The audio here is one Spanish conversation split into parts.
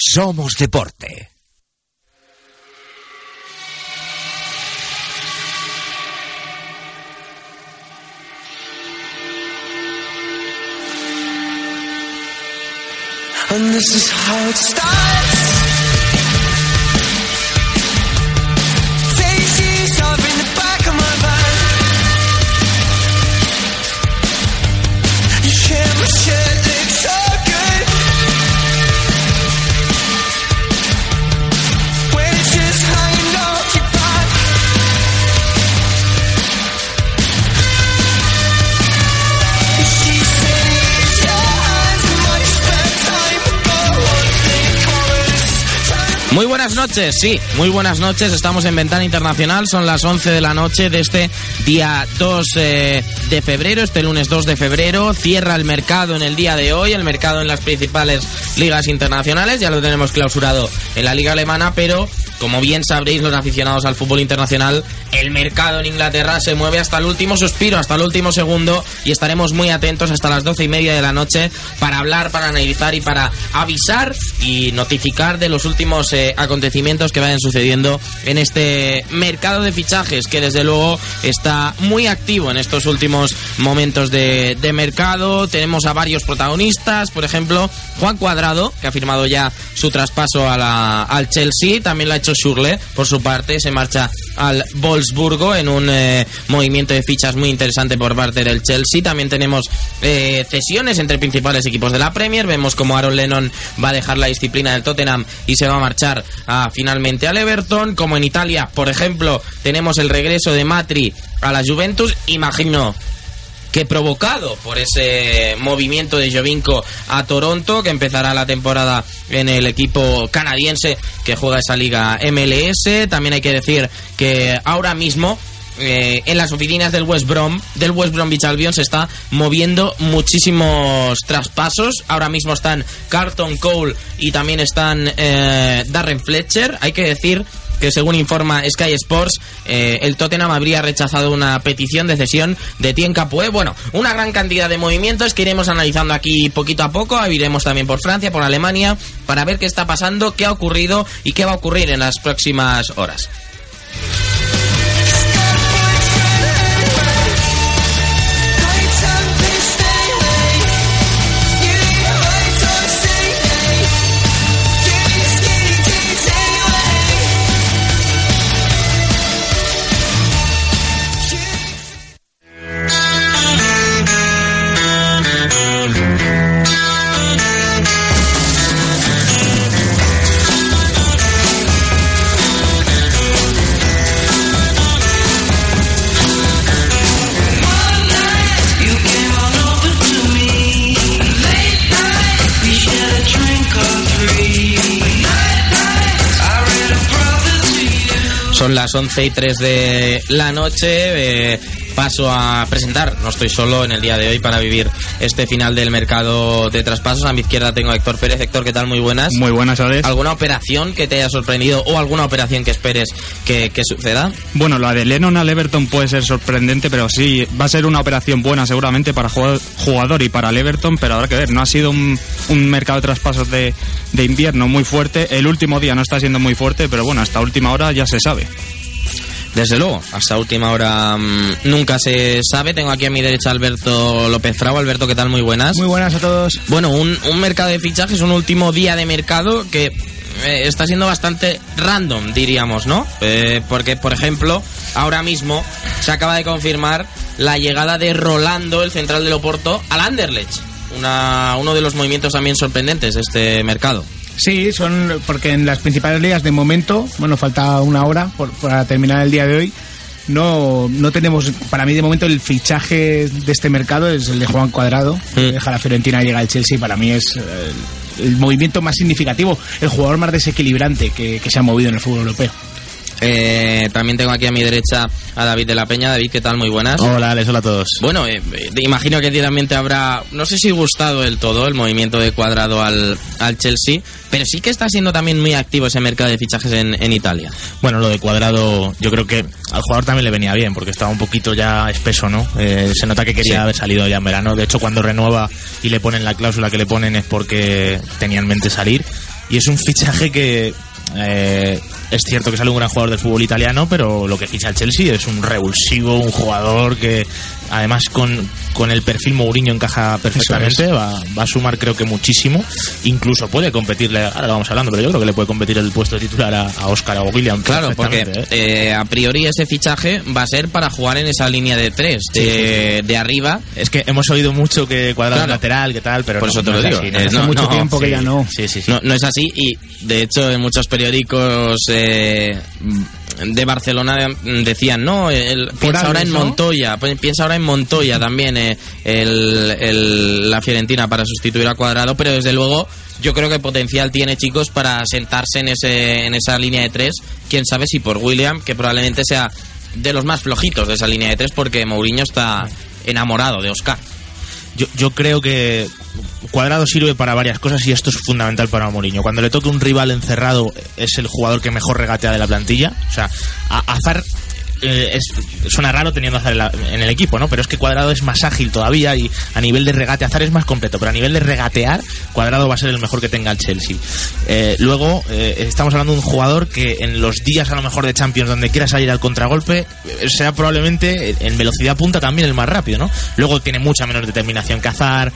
Somos deporte. And this is how it starts. Buenas noches, sí, muy buenas noches. Estamos en Ventana Internacional, son las 11 de la noche de este día 2 eh, de febrero, este lunes 2 de febrero. Cierra el mercado en el día de hoy, el mercado en las principales ligas internacionales. Ya lo tenemos clausurado en la liga alemana, pero como bien sabréis los aficionados al fútbol internacional, el mercado en Inglaterra se mueve hasta el último suspiro, hasta el último segundo y estaremos muy atentos hasta las 12 y media de la noche para hablar, para analizar y para avisar y notificar de los últimos eh, acontecimientos que vayan sucediendo en este mercado de fichajes que desde luego está muy activo en estos últimos momentos de, mercado. Tenemos a varios protagonistas, por ejemplo, Juan Cuadrado, que ha firmado ya su traspaso al Chelsea, también lo ha hecho Schurle, por su parte, se marcha al Wolfsburgo en un eh, movimiento de fichas muy interesante por parte del Chelsea. También tenemos eh, cesiones entre principales equipos de la Premier. Vemos como Aaron Lennon va a dejar la disciplina del Tottenham y se va a marchar a, finalmente al Everton. Como en Italia, por ejemplo, tenemos el regreso de Matri a la Juventus. Imagino que provocado por ese movimiento de Jovinko a Toronto, que empezará la temporada en el equipo canadiense que juega esa liga MLS. También hay que decir que ahora mismo eh, en las oficinas del West Brom, del West Bromwich Albion se está moviendo muchísimos traspasos. Ahora mismo están Carlton Cole y también están eh, Darren Fletcher. Hay que decir que según informa Sky Sports, eh, el Tottenham habría rechazado una petición de cesión de Tien Capoe. Bueno, una gran cantidad de movimientos que iremos analizando aquí poquito a poco. Iremos también por Francia, por Alemania, para ver qué está pasando, qué ha ocurrido y qué va a ocurrir en las próximas horas. Las 11 y 3 de la noche. eh, paso a presentar, no estoy solo en el día de hoy para vivir este final del mercado de traspasos. A mi izquierda tengo a Héctor Pérez. Héctor, ¿qué tal? Muy buenas. Muy buenas, Alex. ¿Alguna operación que te haya sorprendido o alguna operación que esperes que, que suceda? Bueno, la de Lennon al Everton puede ser sorprendente, pero sí, va a ser una operación buena seguramente para jugad- jugador y para el Everton, pero habrá que ver, no ha sido un, un mercado de traspasos de, de invierno muy fuerte. El último día no está siendo muy fuerte, pero bueno, hasta última hora ya se sabe. Desde luego, hasta última hora mm, nunca se sabe. Tengo aquí a mi derecha Alberto López Frau. Alberto, ¿qué tal? Muy buenas. Muy buenas a todos. Bueno, un, un mercado de fichajes, un último día de mercado que eh, está siendo bastante random, diríamos, ¿no? Eh, porque, por ejemplo, ahora mismo se acaba de confirmar la llegada de Rolando, el central del Oporto, al Anderlecht. Una, uno de los movimientos también sorprendentes de este mercado. Sí, son porque en las principales ligas de momento, bueno, falta una hora por- para terminar el día de hoy. No, no tenemos, para mí de momento el fichaje de este mercado es el de Juan Cuadrado, que deja la Fiorentina y llega al Chelsea, para mí es eh, el, movimiento más significativo, el jugador más desequilibrante que, que se ha movido en el fútbol europeo. Eh, también tengo aquí a mi derecha a David de la Peña. David, ¿qué tal? Muy buenas. Hola, Alex, hola a todos. Bueno, eh, imagino que a ti también te habrá, no sé si gustado del todo el movimiento de cuadrado al, al Chelsea, pero sí que está siendo también muy activo ese mercado de fichajes en, en Italia. Bueno, lo de cuadrado, yo creo que al jugador también le venía bien, porque estaba un poquito ya espeso, ¿no? Eh, se nota que quería Sí. haber salido ya en verano. De hecho, cuando renueva y le ponen la cláusula que le ponen es porque tenía en mente salir. y es un fichaje que eh, es cierto que sale un gran jugador del fútbol italiano, pero lo que ficha el Chelsea es un revulsivo, un jugador que además con, con el perfil Mourinho encaja perfectamente, va, va a sumar creo que muchísimo, incluso puede competirle, ahora lo vamos hablando, pero yo creo que le puede competir el puesto de titular a, a Oscar o William. Claro, porque ¿eh? eh, a priori ese fichaje va a ser para jugar en esa línea de tres, de, de arriba. Es que hemos oído mucho que cuadrado Claro. es lateral, que tal, pero Por no, eso te no lo es digo. así, Eh, no es Hace mucho no, tiempo que sí, ya no. Sí, sí, sí. No, no es así y de hecho en muchos periódicos eh, de Barcelona mm, decían, no, el- piensa ahora en. Montoya, pi- piensa ahora en Montoya también eh, el, el- la Fiorentina para sustituir a Cuadrado, pero desde luego yo creo que potencial tiene chicos para sentarse en, ese, en esa línea de tres, quién sabe si por William, que probablemente sea de los más flojitos de esa línea de tres porque Mourinho está enamorado de Oscar. Yo, yo creo que Cuadrado sirve para varias cosas y esto es fundamental para Mourinho. Cuando le toque un rival encerrado es el jugador que mejor regatea de la plantilla. O sea, a- Azar eh, es, suena raro teniendo Azar en, el equipo, ¿no? Pero es que Cuadrado es más ágil todavía y a nivel de regate Azar es más completo, pero a nivel de regatear Cuadrado va a ser el mejor que tenga el Chelsea. Eh, luego eh, estamos hablando de un jugador que en los días a lo mejor de Champions donde quiera salir al contragolpe sea probablemente en velocidad punta también el más rápido, ¿no? Luego tiene mucha menos determinación que Azar,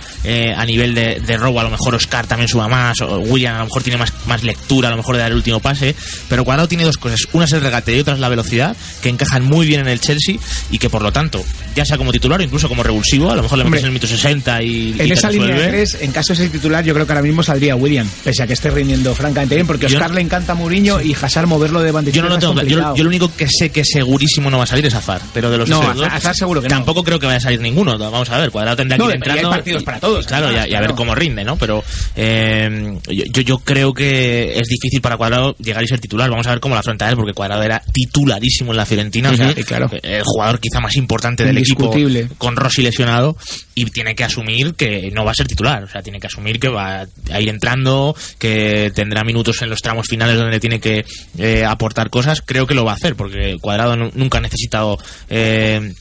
a nivel de, robo a lo mejor Oscar también suba más, o William a lo mejor tiene más, más lectura a lo mejor de dar el último pase, pero Cuadrado tiene dos cosas, una es el regate y otra es la velocidad, que encajan muy bien en el Chelsea y que por lo tanto, ya sea como titular o incluso como revulsivo, a lo mejor le metes en el mito 60 y, En esa línea de tres, en caso de ser titular, yo creo que ahora mismo saldría William, pese a que esté rindiendo francamente bien, porque a Oscar no- le encanta a Mourinho y Hazard moverlo de Yo no lo tengo yo, lo único que sé que segurísimo no va a salir es Azar, pero de los No, Azar seguro que no. tampoco creo que vaya a salir ninguno. Vamos a ver, Cuadrado tendrá que ir y hay entrando. partidos para todos, Claro, y a, además, y a ver cómo rinde, ¿no? Pero eh, yo, yo- yo creo que es difícil para Cuadrado llegar y ser titular. Vamos a ver cómo la afronta él, porque Cuadrado era titularísimo en la Fiorentina. O sea, claro. el jugador quizá más importante del equipo con Rossi lesionado y tiene que asumir que no va a ser titular. O sea, tiene que asumir que va a ir entrando, que tendrá minutos en los tramos finales donde tiene que eh, aportar cosas. Creo que lo va a hacer, porque Cuadrado nu- nunca ha necesitado. eh,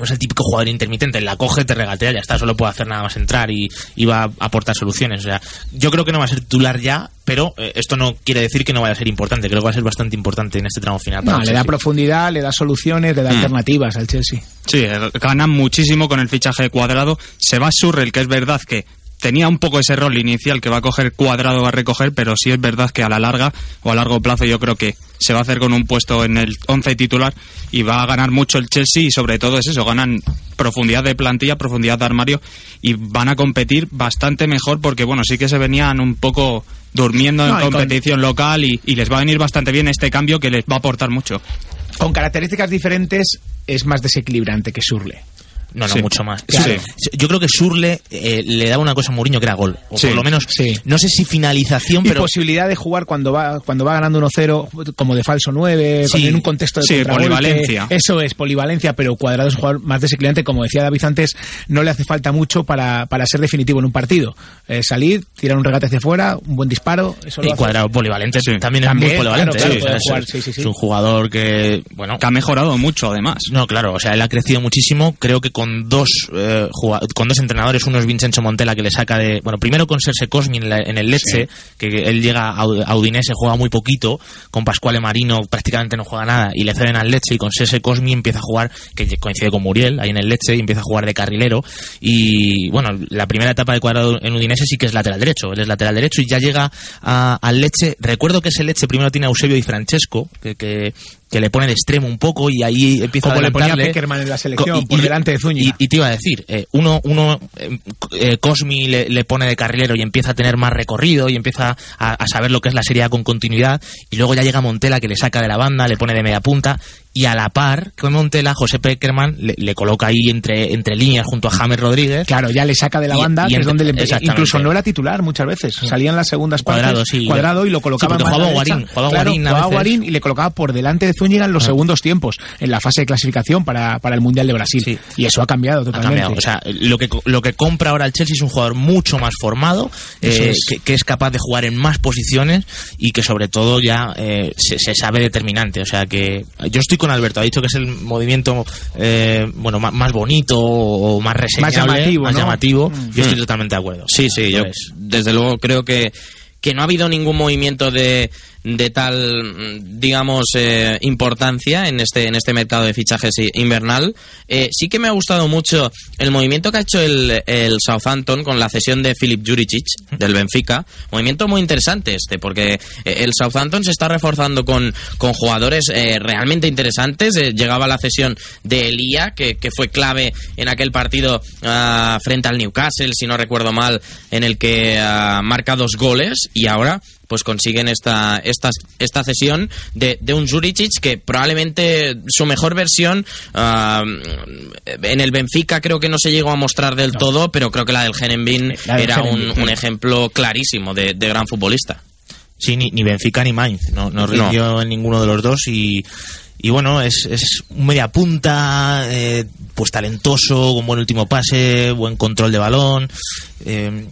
no es el típico jugador intermitente, la coge, te regatea, ya está, solo puede hacer nada más entrar y, y va a aportar soluciones. O sea, yo creo que no va a ser titular ya, pero eh, esto no quiere decir que no vaya a ser importante, creo que va a ser bastante importante en este tramo final. para No, el le da profundidad, le da soluciones, le da alternativas al Chelsea. Sí, eh, ganan muchísimo con el fichaje de cuadrado. Se va Surrel, que es verdad que tenía un poco ese rol inicial que va a coger cuadrado, va a recoger, pero sí es verdad que a la larga o a largo plazo yo creo que se va a hacer con un puesto en el 11 titular y va a ganar mucho el Chelsea y sobre todo es eso, ganan profundidad de plantilla, profundidad de armario y van a competir bastante mejor porque bueno, sí que se venían un poco durmiendo No, en con- competición local y, y les va a venir bastante bien este cambio que les va a aportar mucho. Con características diferentes es más desequilibrante que Surle. No, no, Sí. mucho más. Claro. Sí. Yo creo que Surle eh, le daba una cosa a Mourinho que era gol. O Sí. por lo menos, no sé si finalización, Y pero posibilidad de jugar cuando va cuando va ganando 1-0 como de falso 9, Sí. en un contexto de Sí, polivalencia. Eso es, polivalencia, pero Cuadrado es un jugador más desequilibrante. Como decía David antes, no le hace falta mucho para, para ser definitivo en un partido. Eh, salir, tirar un regate hacia afuera, un buen disparo, eso lo y hace. cuadrado polivalente Sí. también es También, muy polivalente. claro, claro, ¿eh? Jugar. Es un jugador que, bueno, Que ha mejorado mucho además. No, claro, o sea, él ha crecido muchísimo. Creo que con dos eh, con dos entrenadores, uno es Vincenzo Montella que le saca de, bueno, primero con Serse Cosmi en, la- en el Lecce, que él llega a Ud- a Udinese, juega muy poquito, con Pasquale Marino prácticamente no juega nada y le ceden al Lecce y con Serse Cosmi empieza a jugar, que coincide con Muriel ahí en el Lecce y empieza a jugar de carrilero y bueno, la primera etapa de cuadrado en Udinese sí que es lateral derecho, él es lateral derecho y ya llega al Lecce. Recuerdo que ese Lecce primero tiene a Eusebio Di Francesco, que, que, que le pone de extremo un poco y ahí empieza Como a le ponía. Peckerman en la selección, y- por y- delante de Zúñiga. Y, y te iba a decir, eh, uno, uno eh, eh, Cosmi le, le pone de carrilero y empieza a tener más recorrido y empieza a, a saber lo que es la serie A con continuidad. Y luego ya llega Montela que le saca de la banda, le pone de media punta. Y a la par con Montela, José Peckerman le, le coloca ahí entre, entre líneas junto a James Rodríguez. Claro, ya le saca de la banda, y que es donde le exactamente. incluso no era titular muchas veces. Salían las segundas partes, Cuadrado, sí. cuadrado y lo Sí, colocaba la jugaba. Guarín, jugaba Claro, Guarín a jugaba veces. Guarín y le colocaba por delante de Zúñiga en los Ah. segundos tiempos, en la fase de clasificación para, para el Mundial de Brasil. Sí. Y eso ha cambiado ha totalmente. cambiado. O sea, lo que, lo que compra ahora el Chelsea es un jugador mucho más formado, eh, es. que, que es capaz de jugar en más posiciones y que sobre todo ya eh, se, se sabe determinante. O sea que yo estoy con Alberto, ha dicho que es el movimiento eh, bueno más bonito o más reseñable, llamativo, más ¿no? llamativo. Mm. Yo estoy totalmente de acuerdo. Sí, sí, yo desde luego creo que que no ha habido ningún movimiento de, de tal, digamos, eh, importancia en este, en este mercado de fichajes invernal. Eh, sí que me ha gustado mucho el movimiento que ha hecho el, el Southampton con la cesión de Filip Juricic del Benfica. Movimiento muy interesante este, porque eh, el Southampton se está reforzando con, con jugadores eh, realmente interesantes. Eh, llegaba la cesión de Elia, que, que fue clave en aquel partido ah, frente al Newcastle, si no recuerdo mal, en el que ah, marca dos goles y ahora pues consiguen esta, esta, esta cesión de, de un Juricic que probablemente su mejor versión ah, en el Benfica creo que no se llegó a mostrar del todo, pero creo que la del Genenbin era un ejemplo clarísimo de, de gran futbolista. Sí, ni, ni Benfica ni Mainz, no, no rindió en ninguno de los dos y, y bueno, es, es un media punta, eh, pues talentoso, con buen último pase, buen control de balón. eh,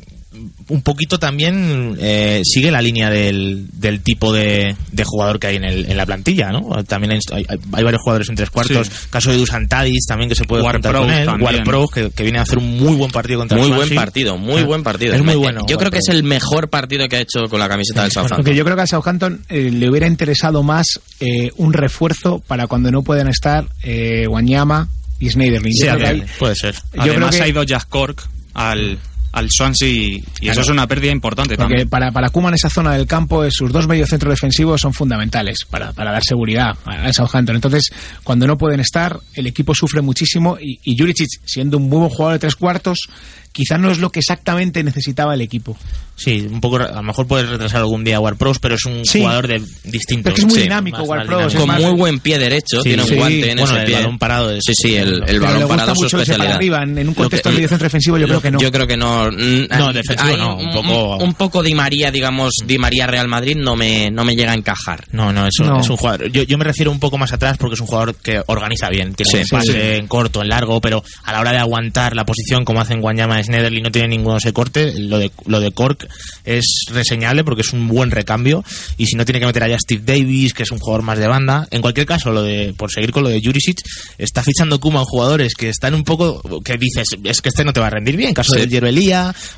un poquito también eh, sigue la línea del, del tipo de, de jugador que hay en, el, en la plantilla, ¿no? También hay, hay- hay varios jugadores en tres cuartos. Sí. Caso de Dusan Tadic también que se puede juntar con Ward-Prowse él. Ward-Prowse, que, que viene a hacer un muy buen partido contra Muy el buen partido, muy Ah, buen partido. Es muy Me- bueno. Yo creo que es el mejor partido que ha hecho con la camiseta del Southampton. Porque yo creo que al Southampton eh, le hubiera interesado más eh, un refuerzo para cuando no puedan estar eh, Wanyama y Schneiderlin. Sí, puede ser. yo Además creo que- ha ido Jack Cork al, al Swansea y, y eso es una pérdida importante Porque también. para, para Koeman esa zona del campo, eh, sus dos mediocentros defensivos son fundamentales para, para dar seguridad al Southampton. Entonces, cuando no pueden estar, el equipo sufre muchísimo y, y Juricic, siendo un muy buen jugador de tres cuartos, quizás no es lo que exactamente necesitaba el equipo. Sí, un poco, a lo mejor puedes retrasar algún día a Ward-Prowse, pero es un Sí. jugador de distinto. Pero es que es muy Sí, dinámico, es con muy buen pie derecho, Sí, tiene un guante en Bueno, ese el pie. balón parado es- sí, sí, el, el Pero le balón gusta parado es su mucho especialidad. arriba, en, en un contexto que- de mediocentro defensivo yo creo que no. Yo creo que no. Mm, No, hay- defensivo hay no, un poco- un poco Di María, digamos, Di María Real Madrid no me, no me llega a encajar. No, no, es un, No. es un jugador. Yo, yo me refiero un poco más atrás porque es un jugador que organiza bien. Tiene Sí, un sí, pase sí. en corto, en largo, pero a la hora de aguantar la posición, como hacen Guanyama no tiene ninguno ese corte. Lo de, lo de Cork es reseñable porque es un buen recambio. Y si no tiene que meter allá a Steve Davis, que es un jugador más de banda. En cualquier caso, lo de por seguir con lo de Jurisic, está fichando Kuma jugadores que están un poco. que dices, es que este no te va a rendir bien. Caso Sí. del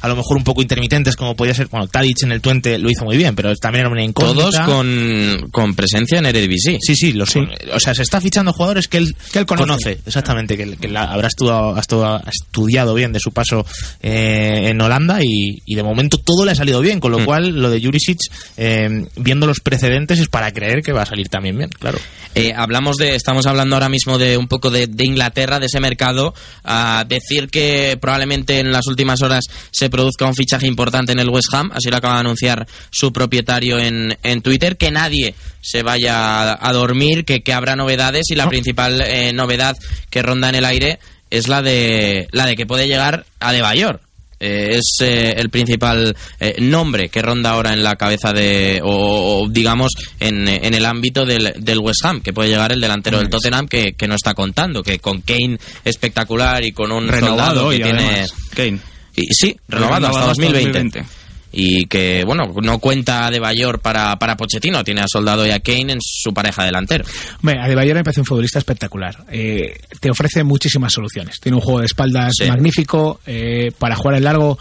a lo mejor un poco intermitentes, como podía ser. Bueno, Tadic en el Twente lo hizo muy bien, pero también era una incógnita. Todos con, con presencia en Eredivisie. Sí, sí, los, o sea, se está fichando jugadores que él, Que él conoce. exactamente, que, que la- habrá estudiado, ha estudiado- ha estudiado bien de su paso eh, en Holanda y, y de momento todo le ha salido bien, con lo Mm. cual lo de Jurisic, eh, viendo los precedentes, es para creer que va a salir también bien, claro. Eh, hablamos de, estamos hablando ahora mismo de un poco de, de Inglaterra, de ese mercado. A decir que probablemente en las últimas horas se produzca un fichaje importante en el West Ham, así lo acaba de anunciar su propietario en, en Twitter, que nadie se vaya a, a dormir, que, que habrá novedades y la principal eh, novedad que ronda en el aire es la de la de que puede llegar a De Bayor. Eh, es eh, el principal eh, nombre que ronda ahora en la cabeza de, o, o, digamos, en, en el ámbito del, del West Ham, que puede llegar el delantero del Tottenham que, que no está contando, que con Kane espectacular y con un Renovado que y tiene... además, Kane. Y, sí, renovado, hasta 2020. Y que, bueno, no cuenta de Bayor para, para Pochettino, tiene a Soldado y a Kane en su pareja delantero. Hombre, Adebayor me parece un futbolista espectacular. Eh, te ofrece muchísimas soluciones. Tiene un juego de espaldas Sí. magnífico. eh, para jugar en largo,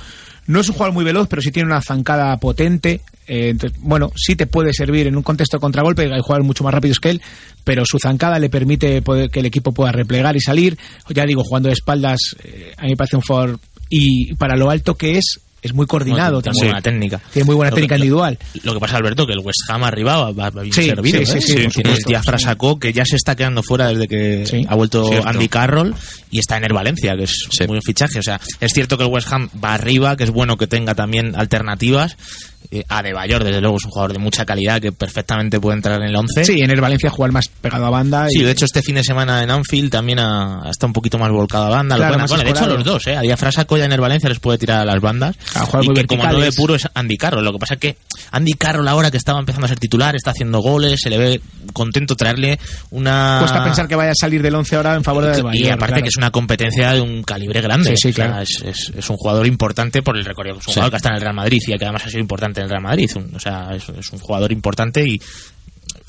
no es un jugador muy veloz, pero sí tiene una zancada potente. eh, entonces, bueno, sí te puede servir en un contexto de contragolpe. Hay jugadores mucho más rápidos que él, pero su zancada le permite poder- que el equipo pueda replegar y salir. Ya digo, jugando de espaldas, eh, a mí me parece un jugador. Y para lo alto que es, es muy coordinado Tiene muy también. buena técnica. Tiene muy buena Lo técnica que- individual. Lo que pasa, Alberto, que el West Ham arriba va, bien Sí, servido. sí, sí, ¿eh? sí. Diafra sacó, que ya se está quedando fuera desde que Sí. ha vuelto Cierto. Andy Carroll y está en el Valencia, que es Sí. muy buen fichaje. O sea, es cierto que el West Ham va arriba, que es bueno que tenga también alternativas. Eh, Adebayor, desde luego, es un jugador de mucha calidad que perfectamente puede entrar en el 11. Sí, en el Valencia jugar más pegado a banda. Sí, de hecho este fin de semana en Anfield también ha, está un poquito más volcado a banda. Lo Claro, pueden- bueno, de hecho los dos, ¿eh? A Diafra Sacco ya en el Valencia les puede tirar a las bandas. A jugar y muy que como verticales. nueve puro es Andy Carroll. Lo que pasa es que Andy Carroll ahora que estaba empezando a ser titular, está haciendo goles, se le ve contento traerle una... Cuesta pensar que vaya a salir del 11 ahora en favor de y, Adebayor. y aparte claro. que es una competencia de un calibre grande. Sí, sí, O sea, claro. es, es- es un jugador importante por el recorrido. Es un Sí. jugador que está en el Real Madrid y que además ha sido importante en el Real Madrid. Un- o sea, es, es un jugador importante y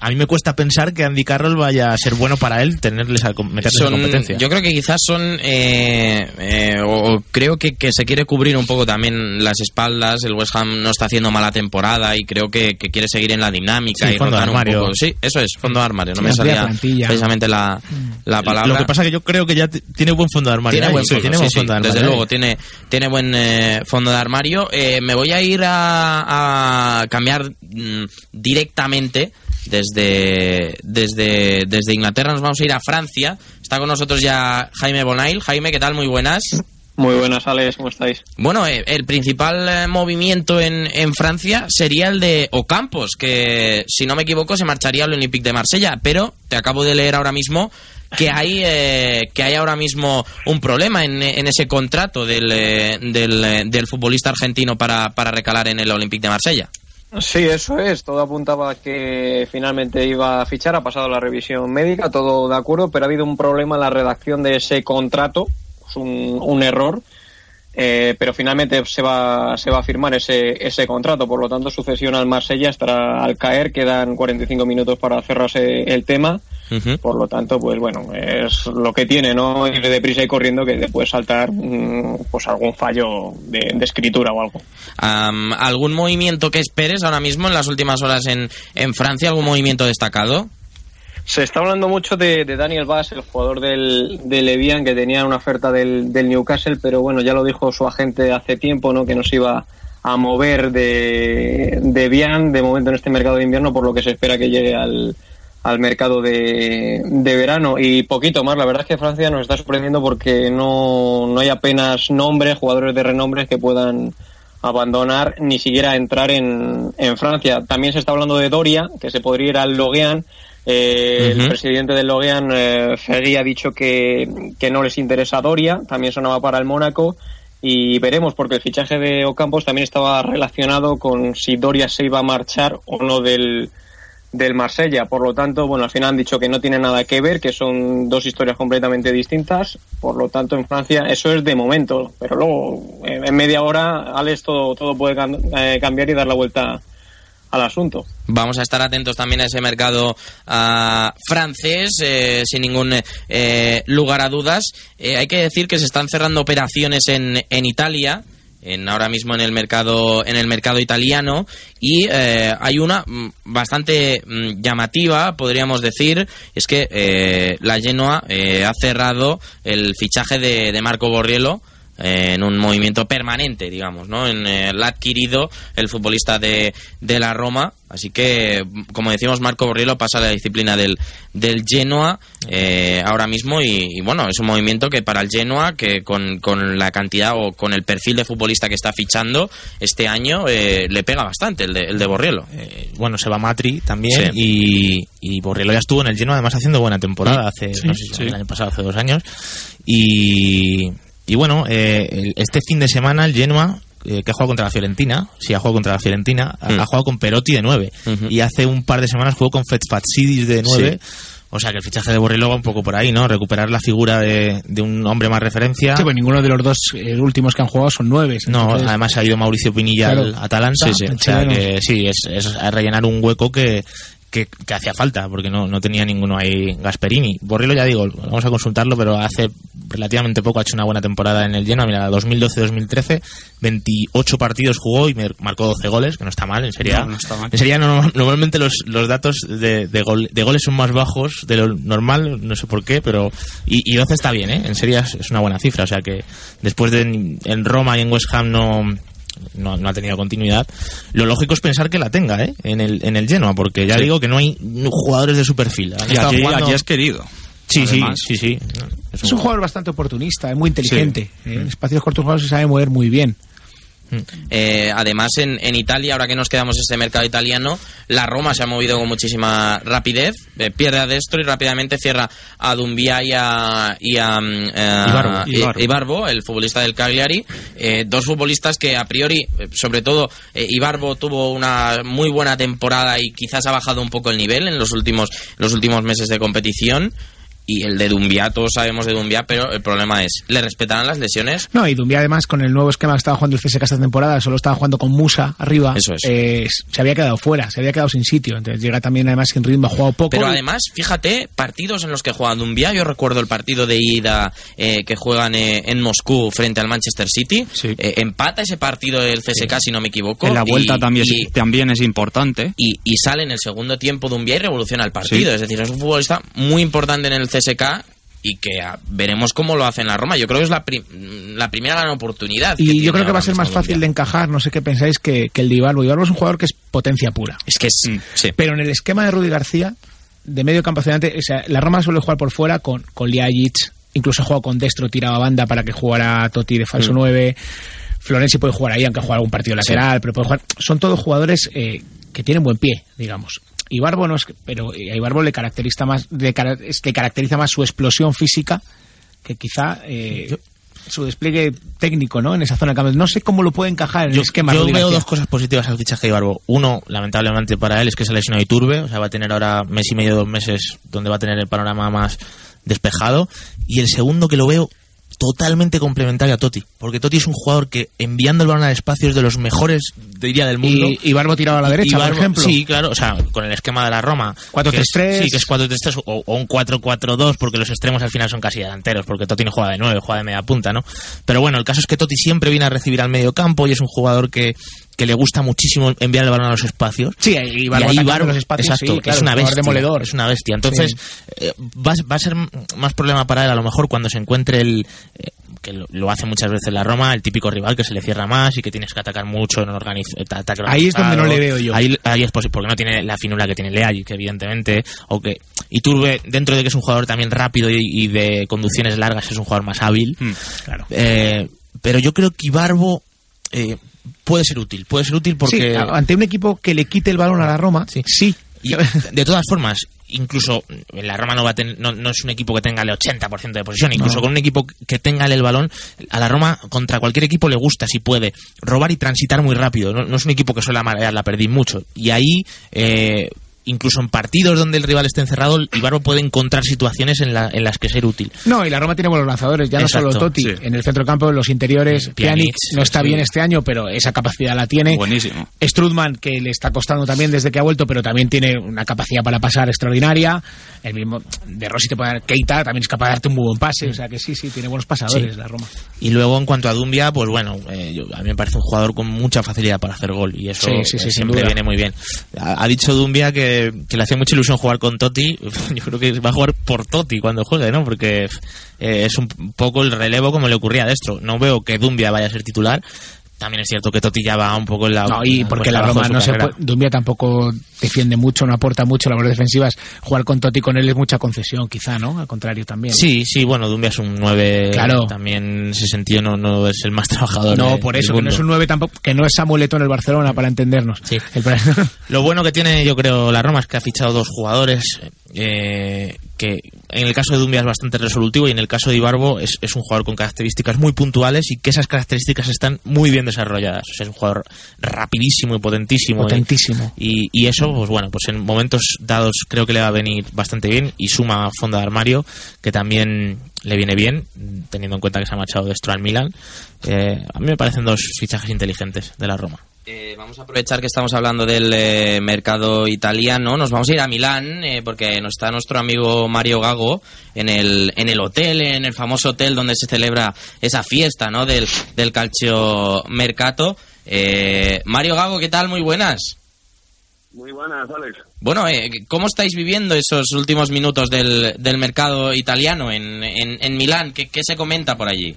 a mí me cuesta pensar que Andy Carroll vaya a ser bueno para él tenerles a, meterles en Son- competencia. yo creo que quizás son eh, eh, o o creo que, que se quiere cubrir un poco también las espaldas el West Ham no está haciendo mala temporada y creo que, que quiere seguir en la dinámica Sí, y fondo de rotar un armario. poco. sí eso es fondo de armario no Sí, me salía plantilla. precisamente la, la palabra Lo que pasa que yo creo que ya tiene buen fondo de armario. tiene buen Sí, fondo, tiene sí, buen sí, fondo de armario. desde luego tiene tiene buen eh, fondo de armario Eh, me voy a ir a, a cambiar mm, directamente desde desde desde Inglaterra. Nos vamos a ir a Francia. Está con nosotros ya Jaime Bonail. Jaime qué tal muy buenas. Muy buenas, Alex, ¿cómo estáis? bueno, eh, el principal eh, movimiento en, en Francia sería el de Ocampos, que si no me equivoco se marcharía al Olympique de Marsella, pero te acabo de leer ahora mismo que hay eh, que hay ahora mismo un problema en, en ese contrato del, eh, del, eh, del futbolista argentino para, para recalar en el Olympique de Marsella. Sí, eso es. Todo apuntaba a que finalmente iba a fichar. Ha pasado la revisión médica, todo de acuerdo, pero ha habido un problema en la redacción de ese contrato. Es un, error. Eh, pero finalmente se va, se va a firmar ese, ese contrato. Por lo tanto, su cesión al Marsella estará al caer. Quedan 45 minutos para cerrarse el tema. Por lo tanto, pues bueno, es lo que tiene, ¿no? Ir deprisa y corriendo que te puede saltar mm, pues algún fallo de, de escritura o algo. Am, ¿Algún movimiento que esperes ahora mismo en las últimas horas en, en Francia? ¿Algún movimiento destacado? Se está hablando mucho de, de Daniel Bass, el jugador del, del Evian, que tenía una oferta del, del Newcastle, pero bueno, ya lo dijo su agente hace tiempo, ¿no? Que nos iba a mover de, de Evian de momento en este mercado de invierno, por lo que se espera que llegue al, al mercado de, de verano y poquito más. La verdad es que Francia nos está sorprendiendo porque no, no hay apenas nombres, jugadores de renombre que puedan abandonar ni siquiera entrar en, en Francia. También se está hablando de Doria, que se podría ir al Loguean. Eh. El presidente del Loguean, eh, Ferri, ha dicho que, que no les interesa Doria, también sonaba para el Mónaco. Y veremos, porque el fichaje de Ocampos también estaba relacionado con si Doria se iba a marchar o no del, del Marsella. Por lo tanto, bueno, al final han dicho que no tiene nada que ver, que son dos historias completamente distintas. Por lo tanto, en Francia eso es de momento. Pero luego, en, media hora, Alex, todo, todo puede eh, cambiar y dar la vuelta al asunto. Vamos a estar atentos también a ese mercado ah, francés, eh, sin ningún eh, lugar a dudas. Eh, hay que decir que se están cerrando operaciones en, en Italia. En, ahora mismo en el mercado en el mercado italiano. Y eh, hay una mm, bastante mm, llamativa podríamos decir es que eh, la Genoa eh, ha cerrado el fichaje de, de Marco Borriello eh, en un movimiento permanente, digamos, ¿no? En, eh, la ha adquirido el futbolista de, de la Roma, así que, como decimos, Marco Borriello pasa a la disciplina del, del Genoa eh, ahora mismo y, y, bueno, es un movimiento que para el Genoa, que con, con la cantidad o con el perfil de futbolista que está fichando este año, eh, le pega bastante el de, el de Borriello. Eh, bueno, se va Matri también y, y Borriello ya estuvo en el lleno, además haciendo buena temporada hace, no sé si el año pasado, hace dos años. Y, y bueno, eh, el- este fin de semana el Genoa, eh, que ha jugado contra la Fiorentina, sí ha jugado contra la Fiorentina, ha- Mm. ha jugado con Perotti de 9 Ujú. y hace un par de semanas jugó con Fetzfatsidis de 9 O sea que el fichaje de Borriello va un poco por ahí, ¿no? Recuperar la figura de, de un hombre más referencia. Sí, pues ninguno de los dos eh, últimos que han jugado son nueve. No, entonces- además ha ido Mauricio Pinilla Claro. al Atalanta. Sí, sí, o sea que sí, es, es a rellenar un hueco que, que, que hacía falta, porque no, no tenía ninguno ahí Gasperini. Borrello, ya digo, vamos a consultarlo, pero hace relativamente poco ha hecho una buena temporada en el Genoa. Mira, 2012-2013, 28 partidos jugó y marcó 12 goles, que no está mal, en Serie A. No, no está mal. En Serie A no- normalmente los, los datos de, de, gol- de goles son más bajos de lo normal, no sé por qué, pero... Y, y 12 está bien, ¿eh? En Serie A es, una buena cifra, o sea que después de en Roma y en West Ham no... No, no ha tenido continuidad. Lo lógico es pensar que la tenga ¿eh? en, el, en el Genoa, porque ya digo que no hay jugadores de su perfil. Y aquí, jugando- aquí es querido. Sí, sí, Además. sí, sí. Es un jugador bastante oportunista, es muy inteligente. eh, En espacios cortos jugadores se sabe mover muy bien. Eh, además, en, en Italia, ahora que nos quedamos en este mercado italiano, la Roma se ha movido con muchísima rapidez, eh, pierde a Destro y rápidamente cierra a Dumbia y a, y a, mm, eh, Ibarbo. El futbolista del Cagliari. Eh, dos futbolistas que a priori, eh, sobre todo, Ibarbo tuvo una muy buena temporada y quizás ha bajado un poco el nivel en los últimos, los últimos meses de competición. Y el de Dumbia, todos sabemos de Dumbia, pero el problema es, ¿le respetarán las lesiones? No, y Dumbia además con el nuevo esquema que estaba jugando el CSK esta temporada, solo estaba jugando con Musa arriba. Eso es. eh, se había quedado fuera, se había quedado sin sitio. Entonces llega también además sin ritmo, ha jugado poco. Pero y- además, fíjate, partidos en los que juega Dumbia, yo recuerdo el partido de ida eh, que juegan eh, en Moscú frente al Manchester City, Sí. eh, empata ese partido del CSK, si no me equivoco. En la vuelta y- también, y- es, también es importante. y, y sale en el segundo tiempo Dumbia y revoluciona el partido. Sí. Es decir, es un futbolista muy importante en el CSK y que ah, veremos cómo lo hace en la Roma. Yo creo que es la, pri- la primera gran oportunidad. Y yo creo que va a ser más fácil de encajar, no sé qué pensáis, que, que el Ibarbo. Ibarbo es un jugador que es potencia pura. Es que es... Mm. sí. Pero en el esquema de Rudy García, de medio campo hacia adelante, o sea, la Roma suele jugar por fuera con, con Liajic, incluso ha jugado con Destro, tiraba banda para que jugara Totti de Mm. falso 9. Florenzi puede jugar ahí, aunque juegue algún partido lateral, pero puede jugar. Son todos jugadores eh, que tienen buen pie, digamos. Ibarbo no es, pero a Ibarbo le caracteriza más, le, que caracteriza más su explosión física que quizá eh, su despliegue técnico, ¿no? En esa zona de campo. No sé cómo lo puede encajar en Yo, el esquema. yo veo dos cosas positivas al fichaje de Ibarbo. Uno, lamentablemente para él, es que se lesionó Iturbe, o sea, va a tener ahora mes y medio, dos meses, donde va a tener el panorama más despejado. Y el segundo, que lo veo totalmente complementario a Totti, porque Totti es un jugador que enviando el balón al espacio es de los mejores, diría, del mundo. Y Ibarbo tiraba a la derecha, por ejemplo. Sí, claro, o sea, con el esquema de la Roma. 4-3-3. que es- Sí, que es 4-3-3 o, o un 4-4-2, porque los extremos al final son casi delanteros, porque Totti no juega de 9, juega de media punta, ¿no? Pero bueno, el caso es que Totti siempre viene a recibir al medio campo y es un jugador que, que le gusta muchísimo enviar el balón a los espacios. Sí, y y ahí los espacios, exacto, sí, claro, es una bestia, demoledor. es una bestia. Entonces, eh, va, va a ser más problema para él a lo mejor cuando se encuentre el eh, que lo, lo hace muchas veces la Roma, el típico rival que se le cierra más y que tienes que atacar mucho en organiz ataque Ahí es donde no le veo yo. Ahí, ahí es posible, porque no tiene la finura que tiene Leayi, que evidentemente, o que Iturbe, dentro de que es un jugador también rápido y, y de conducciones largas, es un jugador más hábil. Mm, claro. Eh, pero yo creo que Ibarbo eh, puede ser útil, puede ser útil porque... Sí, ante un equipo que le quite el balón a la Roma, sí. Sí. Y, de todas formas, incluso en la Roma no, va a tener- no, no es un equipo que tenga el 80% de posesión, incluso No. con un equipo que tenga el balón, a la Roma contra cualquier equipo le gusta, si puede, robar y transitar muy rápido. No, no es un equipo que suele marear la perdí mucho. Y ahí, eh, incluso en partidos donde el rival esté encerrado, Ibarbo puede encontrar situaciones en, la- en las que ser útil. No, y la Roma tiene buenos lanzadores, ya Exacto, no solo Totti. sí. En el centro campo, los interiores, Pjanic no está sí. bien este año, pero esa capacidad la tiene. Buenísimo. Strudman, que le está costando también desde que ha vuelto, pero también tiene una capacidad para pasar extraordinaria. El mismo de Rossi te puede dar Keita, también es capaz de darte un muy buen pase. O sea que sí, sí, tiene buenos pasadores Sí. la Roma. Y luego en cuanto a Dumbia, pues bueno, eh, yo- a mí me parece un jugador con mucha facilidad para hacer gol y eso Sí, sí, sí, eh, siempre viene muy bien. Ha, ha dicho Dumbia que, que le hacía mucha ilusión jugar con Totti. Yo creo que va a jugar por Totti cuando juegue, ¿no? Porque eh, es un poco el relevo como le ocurría a Destro. No veo que Dumbia vaya a ser titular. También es cierto que Totti ya va un poco en la. No, y porque cuesta la Roma no se puede, Dumbia tampoco defiende mucho, no aporta mucho labores defensivas. Jugar con Totti con él es mucha concesión, quizá, ¿no? Al contrario también. Sí, sí, bueno, Dumbia es un 9. Claro. También en ese sentido no, no es el más trabajador. No, de- por eso, que no es un 9 tampoco, que no es Samuel Eto'o en el Barcelona, para entendernos. Sí. El- Lo bueno que tiene, yo creo, la Roma es que ha fichado dos jugadores eh, que en el caso de Dumbia es bastante resolutivo y en el caso de Ibarbo es, es un jugador con características muy puntuales y que esas características están muy bien desarrolladas. O sea, es un jugador rapidísimo y potentísimo. Potentísimo. Y, y eso, pues bueno, pues en momentos dados creo que le va a venir bastante bien y suma fondo de armario, que también le viene bien, teniendo en cuenta que se ha marchado de al Milan. Eh, a mí me parecen dos fichajes inteligentes de la Roma. Eh, vamos a aprovechar que estamos hablando del eh, mercado italiano. Nos vamos a ir a Milán eh, porque nos está nuestro amigo Mario Gago en el, en el hotel, en el famoso hotel donde se celebra esa fiesta ¿no? del, del calcio mercato. Eh, Mario Gago, ¿qué tal? Muy buenas. Muy buenas, Alex. Bueno, eh, ¿cómo estáis viviendo esos últimos minutos del, del mercado italiano en, en, en Milán? ¿Qué, ¿Qué se comenta por allí?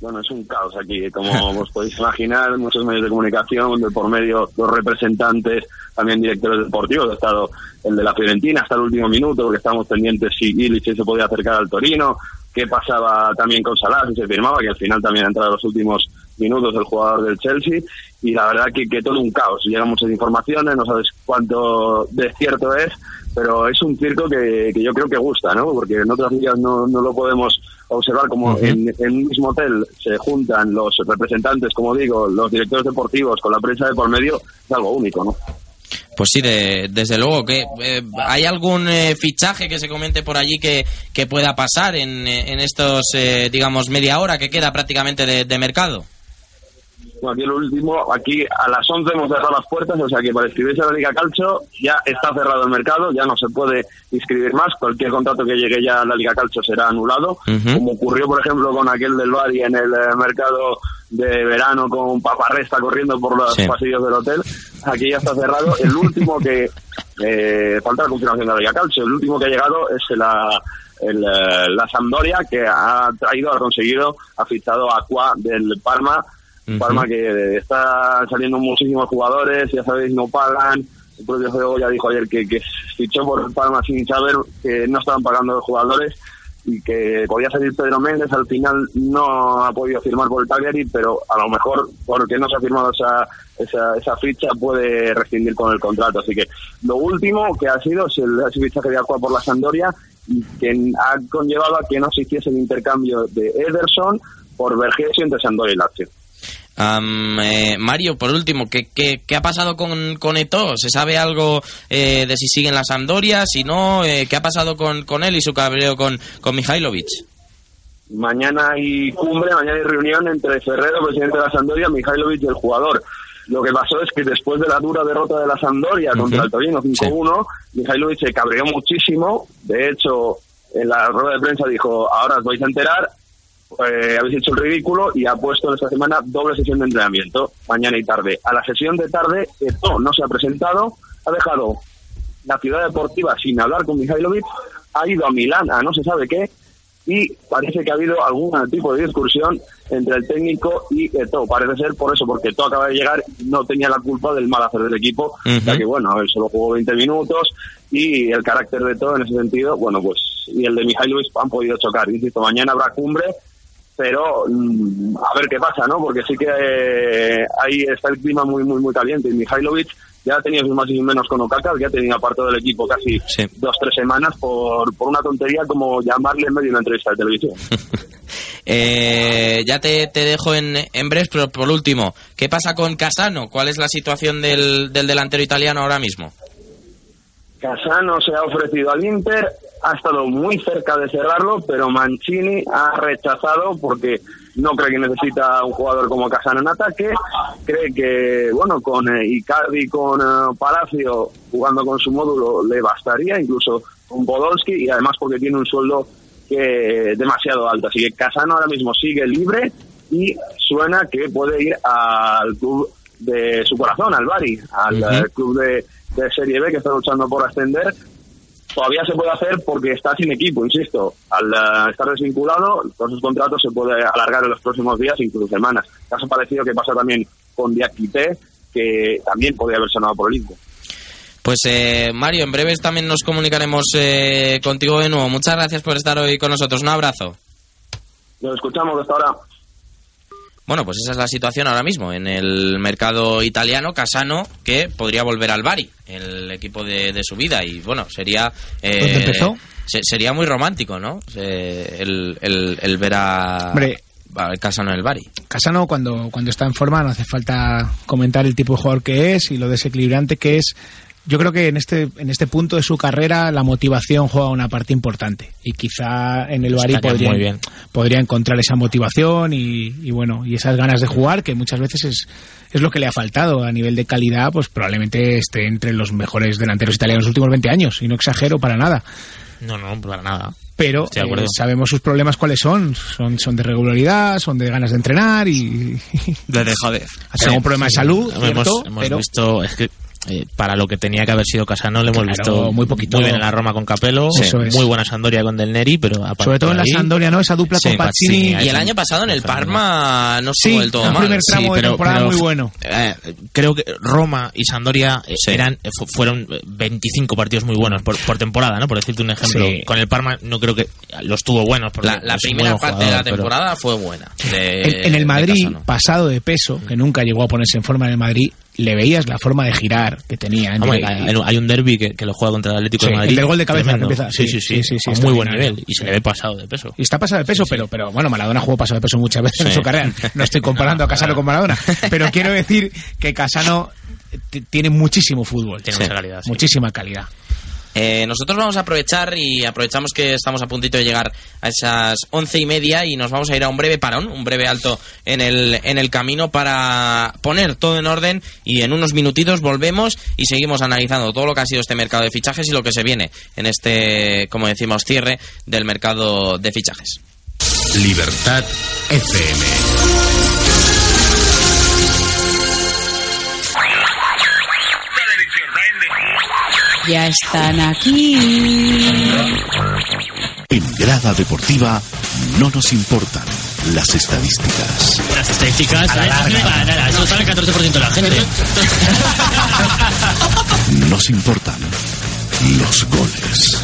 Bueno, es un caos aquí, como os podéis imaginar, muchos medios de comunicación, de por medio los representantes, también directores deportivos, ha estado el de la Fiorentina hasta el último minuto, porque estábamos pendientes si Illich se podía acercar al Torino, qué pasaba también con Salah, si se firmaba, que al final también ha entrado en los últimos minutos el jugador del Chelsea, y la verdad que, que todo un caos, llegan muchas informaciones, no sabes cuánto de cierto es, pero es un circo que, que yo creo que gusta, ¿no? Porque en otras ligas no, no lo podemos observar como en, en un mismo hotel se juntan los representantes, como digo, los directores deportivos con la prensa de por medio, es algo único, ¿no? Pues sí, de- desde luego. que eh, ¿Hay algún eh, fichaje que se comente por allí que, que pueda pasar en, eh, en estos, eh, digamos, media hora que queda prácticamente de, de mercado? Bueno, aquí el último, aquí a las 11 hemos cerrado las puertas, o sea que para inscribirse a la Liga Calcio ya está cerrado el mercado, ya no se puede inscribir más, cualquier contrato que llegue ya a la Liga Calcio será anulado, como ocurrió por ejemplo con aquel del Bari en el eh, mercado de verano con Paparresta corriendo por los Sí. pasillos del hotel, aquí ya está cerrado. El último que, eh, falta la confirmación de la Liga Calcio, el último que ha llegado es la, el, eh, la Sampdoria que ha traído, ha conseguido, ha fichado a Aqua del Parma, Ujú. Parma que está saliendo muchísimos jugadores, ya sabéis, no pagan. El propio juego ya dijo ayer que, que fichó por Palma sin saber que no estaban pagando los jugadores y que podía salir Pedro Méndez. Al final no ha podido firmar por el Cagliari, pero a lo mejor porque no se ha firmado esa, esa, esa ficha puede rescindir con el contrato. Así que lo último que ha sido es el fichaje de Aqua por la Sampdoria y que ha conllevado a que no se hiciese el intercambio de Ederson por Vergesio entre Sampdoria y Lazio. Eh, Mario, por último, ¿qué, qué, qué ha pasado con, con Eto'o? ¿Se sabe algo eh, de si sigue en la Sampdoria? Si no, eh, ¿qué ha pasado con, con él y su cabreo con, con Mihailovic? Mañana hay cumbre, mañana hay reunión entre Ferrero, presidente de la Sampdoria, Mihailovic y el jugador. Lo que pasó es que después de la dura derrota de la Sampdoria contra el Torino 5-1, Mihailovic se cabreó muchísimo. De hecho, en la rueda de prensa dijo, ahora os vais a enterar, eh, habéis hecho el ridículo y ha puesto en esta semana doble sesión de entrenamiento, mañana y tarde. A la sesión de tarde, esto no se ha presentado, ha dejado la ciudad deportiva sin hablar con Mihailovic, ha ido a Milán a no se sabe qué, y parece que ha habido algún tipo de discusión entre el técnico y Eto. Parece ser por eso, porque Eto acaba de llegar no tenía la culpa del mal hacer del equipo, ya que bueno, él solo jugó 20 minutos y el carácter de Eto en ese sentido, bueno, pues y el de Mihailovic han podido chocar. Insisto, mañana habrá cumbre, pero mm, a ver qué pasa, ¿no? Porque sí que eh, ahí está el clima muy, muy, muy caliente y Mihailovic ya tenía sus más y menos con Okaka, ya tenía apartado del equipo casi Sí. dos, tres semanas por, por una tontería como llamarle en medio de una entrevista de televisión. Eh, ya te, te dejo en, en breves, pero por último, ¿qué pasa con Casano? ¿Cuál es la situación del, del delantero italiano ahora mismo? Casano se ha ofrecido al Inter, ha estado muy cerca de cerrarlo, pero Mancini ha rechazado porque no cree que necesita un jugador como Casano en ataque, cree que, bueno, con eh, Icardi, con eh, Palacio jugando con su módulo le bastaría, incluso con Podolski, y además porque tiene un sueldo que demasiado alto. Así que Casano ahora mismo sigue libre y suena que puede ir al club de su corazón, al Bari, al eh, club de, de Serie B que está luchando por ascender. Todavía se puede hacer porque está sin equipo, insisto. Al eh, estar desvinculado, todos sus contratos se puede alargar en los próximos días, incluso semanas. Caso parecido que pasa también con Diakité, que también podría haber sonado por el. Pues eh, Mario, en breves también nos comunicaremos eh, contigo de nuevo. Muchas gracias por estar hoy con nosotros. Un abrazo. Nos escuchamos hasta ahora. Bueno, pues esa es la situación ahora mismo en el mercado italiano. Casano, que podría volver al Bari, el equipo de, de su vida. Y bueno, sería. eh, ¿Dónde empezó? se- sería muy romántico, ¿no? Eh, el, el- el ver a. Hombre. Casano en el Bari. Casano cuando, cuando está en forma no hace falta comentar el tipo de jugador que es y lo desequilibrante que es. Yo creo que en este, en este punto de su carrera la motivación juega una parte importante y quizá en el Bari podría, muy bien. podría encontrar esa motivación y, y bueno y esas ganas de jugar que muchas veces es, es lo que le ha faltado a nivel de calidad pues probablemente esté entre los mejores delanteros italianos de los últimos 20 años y no exagero para nada No, no, para nada. pero eh, sabemos sus problemas cuáles son. son. Son de regularidad, son de ganas de entrenar y De dejadez. ha tenido un problema de salud, Hemos, cierto, hemos pero visto, es que eh, para lo que tenía que haber sido Casano, le hemos Claro, visto muy poquito. bien en la Roma con Capello, Sí. Es. muy buena Sandoria con Del Neri, pero aparte sobre todo en la Sandoria, ¿no? Esa dupla Sí, con Pacini. Pacini, Y el sí. año pasado en el. Parma no Sí, estuvo del todo el mal. primer tramo de temporada muy bueno. eh, creo que Roma y Sandoria eh, Sí. eran eh, fu- fueron eh, 25 partidos muy buenos por, por temporada, ¿no? Por decirte un ejemplo. Sí. Con el Parma no creo que los tuvo buenos. porque La, la primera parte de la pero- temporada fue buena. de- En, en el Madrid, pasado de peso, que nunca llegó a ponerse en forma en el Madrid, le veías la forma de girar que tenía. Hombre, hay, hay un derby que, que lo juega contra el Atlético Sí, de Madrid. el del gol de cabeza que empieza. Sí, Sí, sí, sí. a muy buen nivel. Y se le ve pasado de peso. Y está pasado de peso, pero, pero bueno, Maradona jugó pasado de peso muchas veces en su carrera. No estoy comparando a Casano con Maradona. Pero quiero decir que Casano tiene muchísimo fútbol. Tiene mucha calidad. Muchísima calidad. Eh, nosotros vamos a aprovechar y aprovechamos que estamos a puntito de llegar a esas once y media y nos vamos a ir a un breve parón, un breve alto en el, en el camino para poner todo en orden y en unos minutitos volvemos y seguimos analizando todo lo que ha sido este mercado de fichajes y lo que se viene en este, como decimos, cierre del mercado de fichajes. Libertad FM. Ya están aquí. En grada deportiva no nos importan las estadísticas. Las estadísticas, ¿eh? Nada, nada, eso sabe el 14% de la gente. Nos importan los goles.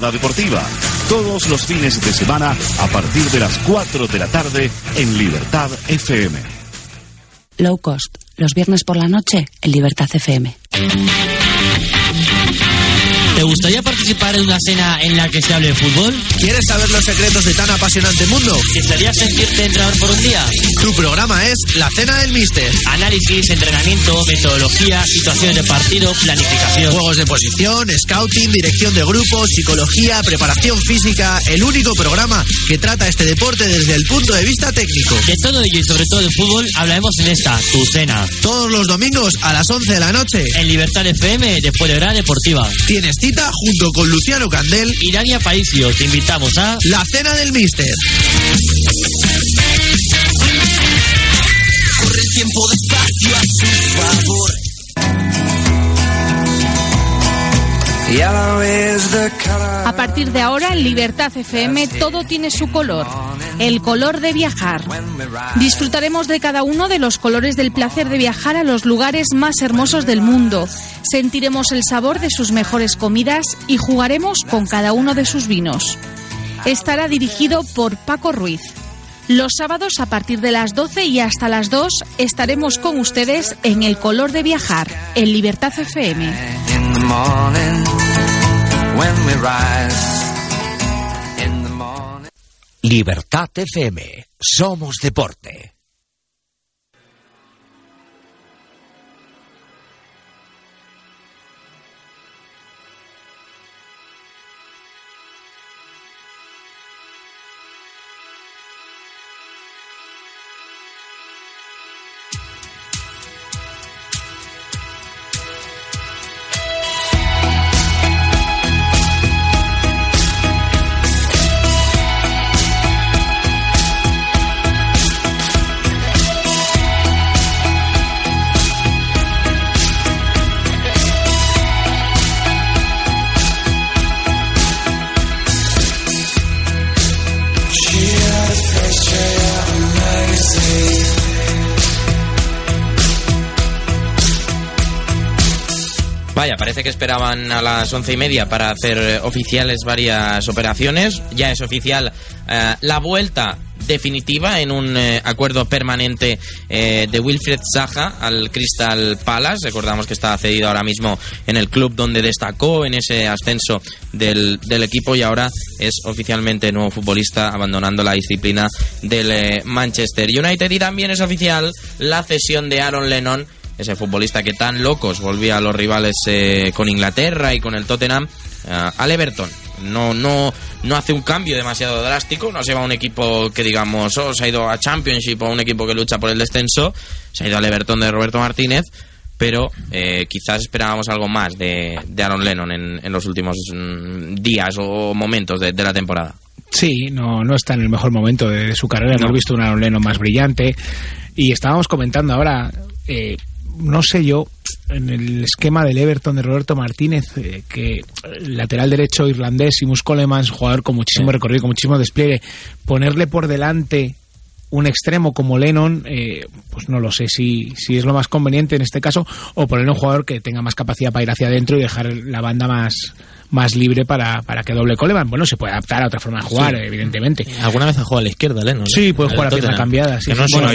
Deportiva. Todos los fines de semana a partir de las 4 de la tarde en Libertad FM. Low cost. Los viernes por la noche en Libertad FM. ¿Te gustaría participar en una cena en la que se hable de fútbol? ¿Quieres saber los secretos de tan apasionante mundo? ¿Desearías sentirte entrenador por un día? Tu programa es La Cena del Mister. Análisis, entrenamiento, metodología, situaciones de partido, planificación. Juegos de posición, scouting, dirección de grupos, psicología, preparación física. El único programa que trata este deporte desde el punto de vista técnico. De todo ello y sobre todo de fútbol hablaremos en esta, tu cena. Todos los domingos a las 11 de la noche. En Libertad FM, después de Hora Deportiva. Tienes cita junto con Luciano Candel. Y Dani Aparicio, te invitamos a... La Cena del Mister. Corre el tiempo despacio a su favor. A partir de ahora, en Libertad FM, todo tiene su color, el color de viajar. Disfrutaremos de cada uno de los colores del placer de viajar a los lugares más hermosos del mundo. Sentiremos el sabor de sus mejores comidas y jugaremos con cada uno de sus vinos. Estará dirigido por Paco Ruiz. Los sábados a partir de las 12 y hasta las 2 estaremos con ustedes en El Color de Viajar, en Libertad FM. Libertad FM. Somos deporte. Esperaban a las once y media para hacer eh, oficiales varias operaciones. Ya es oficial eh, la vuelta definitiva en un eh, acuerdo permanente de Wilfred Zaha al Crystal Palace. Recordamos que está cedido ahora mismo en el club donde destacó en ese ascenso del, del equipo y ahora es oficialmente nuevo futbolista abandonando la disciplina del Manchester United. Y también es oficial la cesión de Aaron Lennon ese futbolista que tan locos volvía a los rivales eh, con Inglaterra y con el Tottenham eh, al Everton. No, no, no hace un cambio demasiado drástico, no se va a un equipo que digamos, oh, se ha ido a Championship o a un equipo que lucha por el descenso, se ha ido al Everton de Roberto Martínez, pero eh, quizás esperábamos algo más de, de Aaron Lennon en, en los últimos mm, días o momentos de, de la temporada. Sí, no, no está en el mejor momento de su carrera. Hemos visto un Aaron Lennon más brillante. Y estábamos comentando ahora, eh, no sé yo, en el esquema del Everton de Roberto Martínez, eh, que el lateral derecho irlandés y Coleman, jugador con muchísimo recorrido, con muchísimo despliegue, ponerle por delante un extremo como Lennon, eh, pues no lo sé si, si es lo más conveniente en este caso, o ponerle un jugador que tenga más capacidad para ir hacia adentro y dejar la banda más, más libre para, para que doble Coleman. Bueno, se puede adaptar a otra forma de jugar, Sí. evidentemente. Alguna vez ha jugado a la izquierda, Leno. ¿no? Sí, puede jugar a pierna cambiada, sí, Que no sí. Bueno,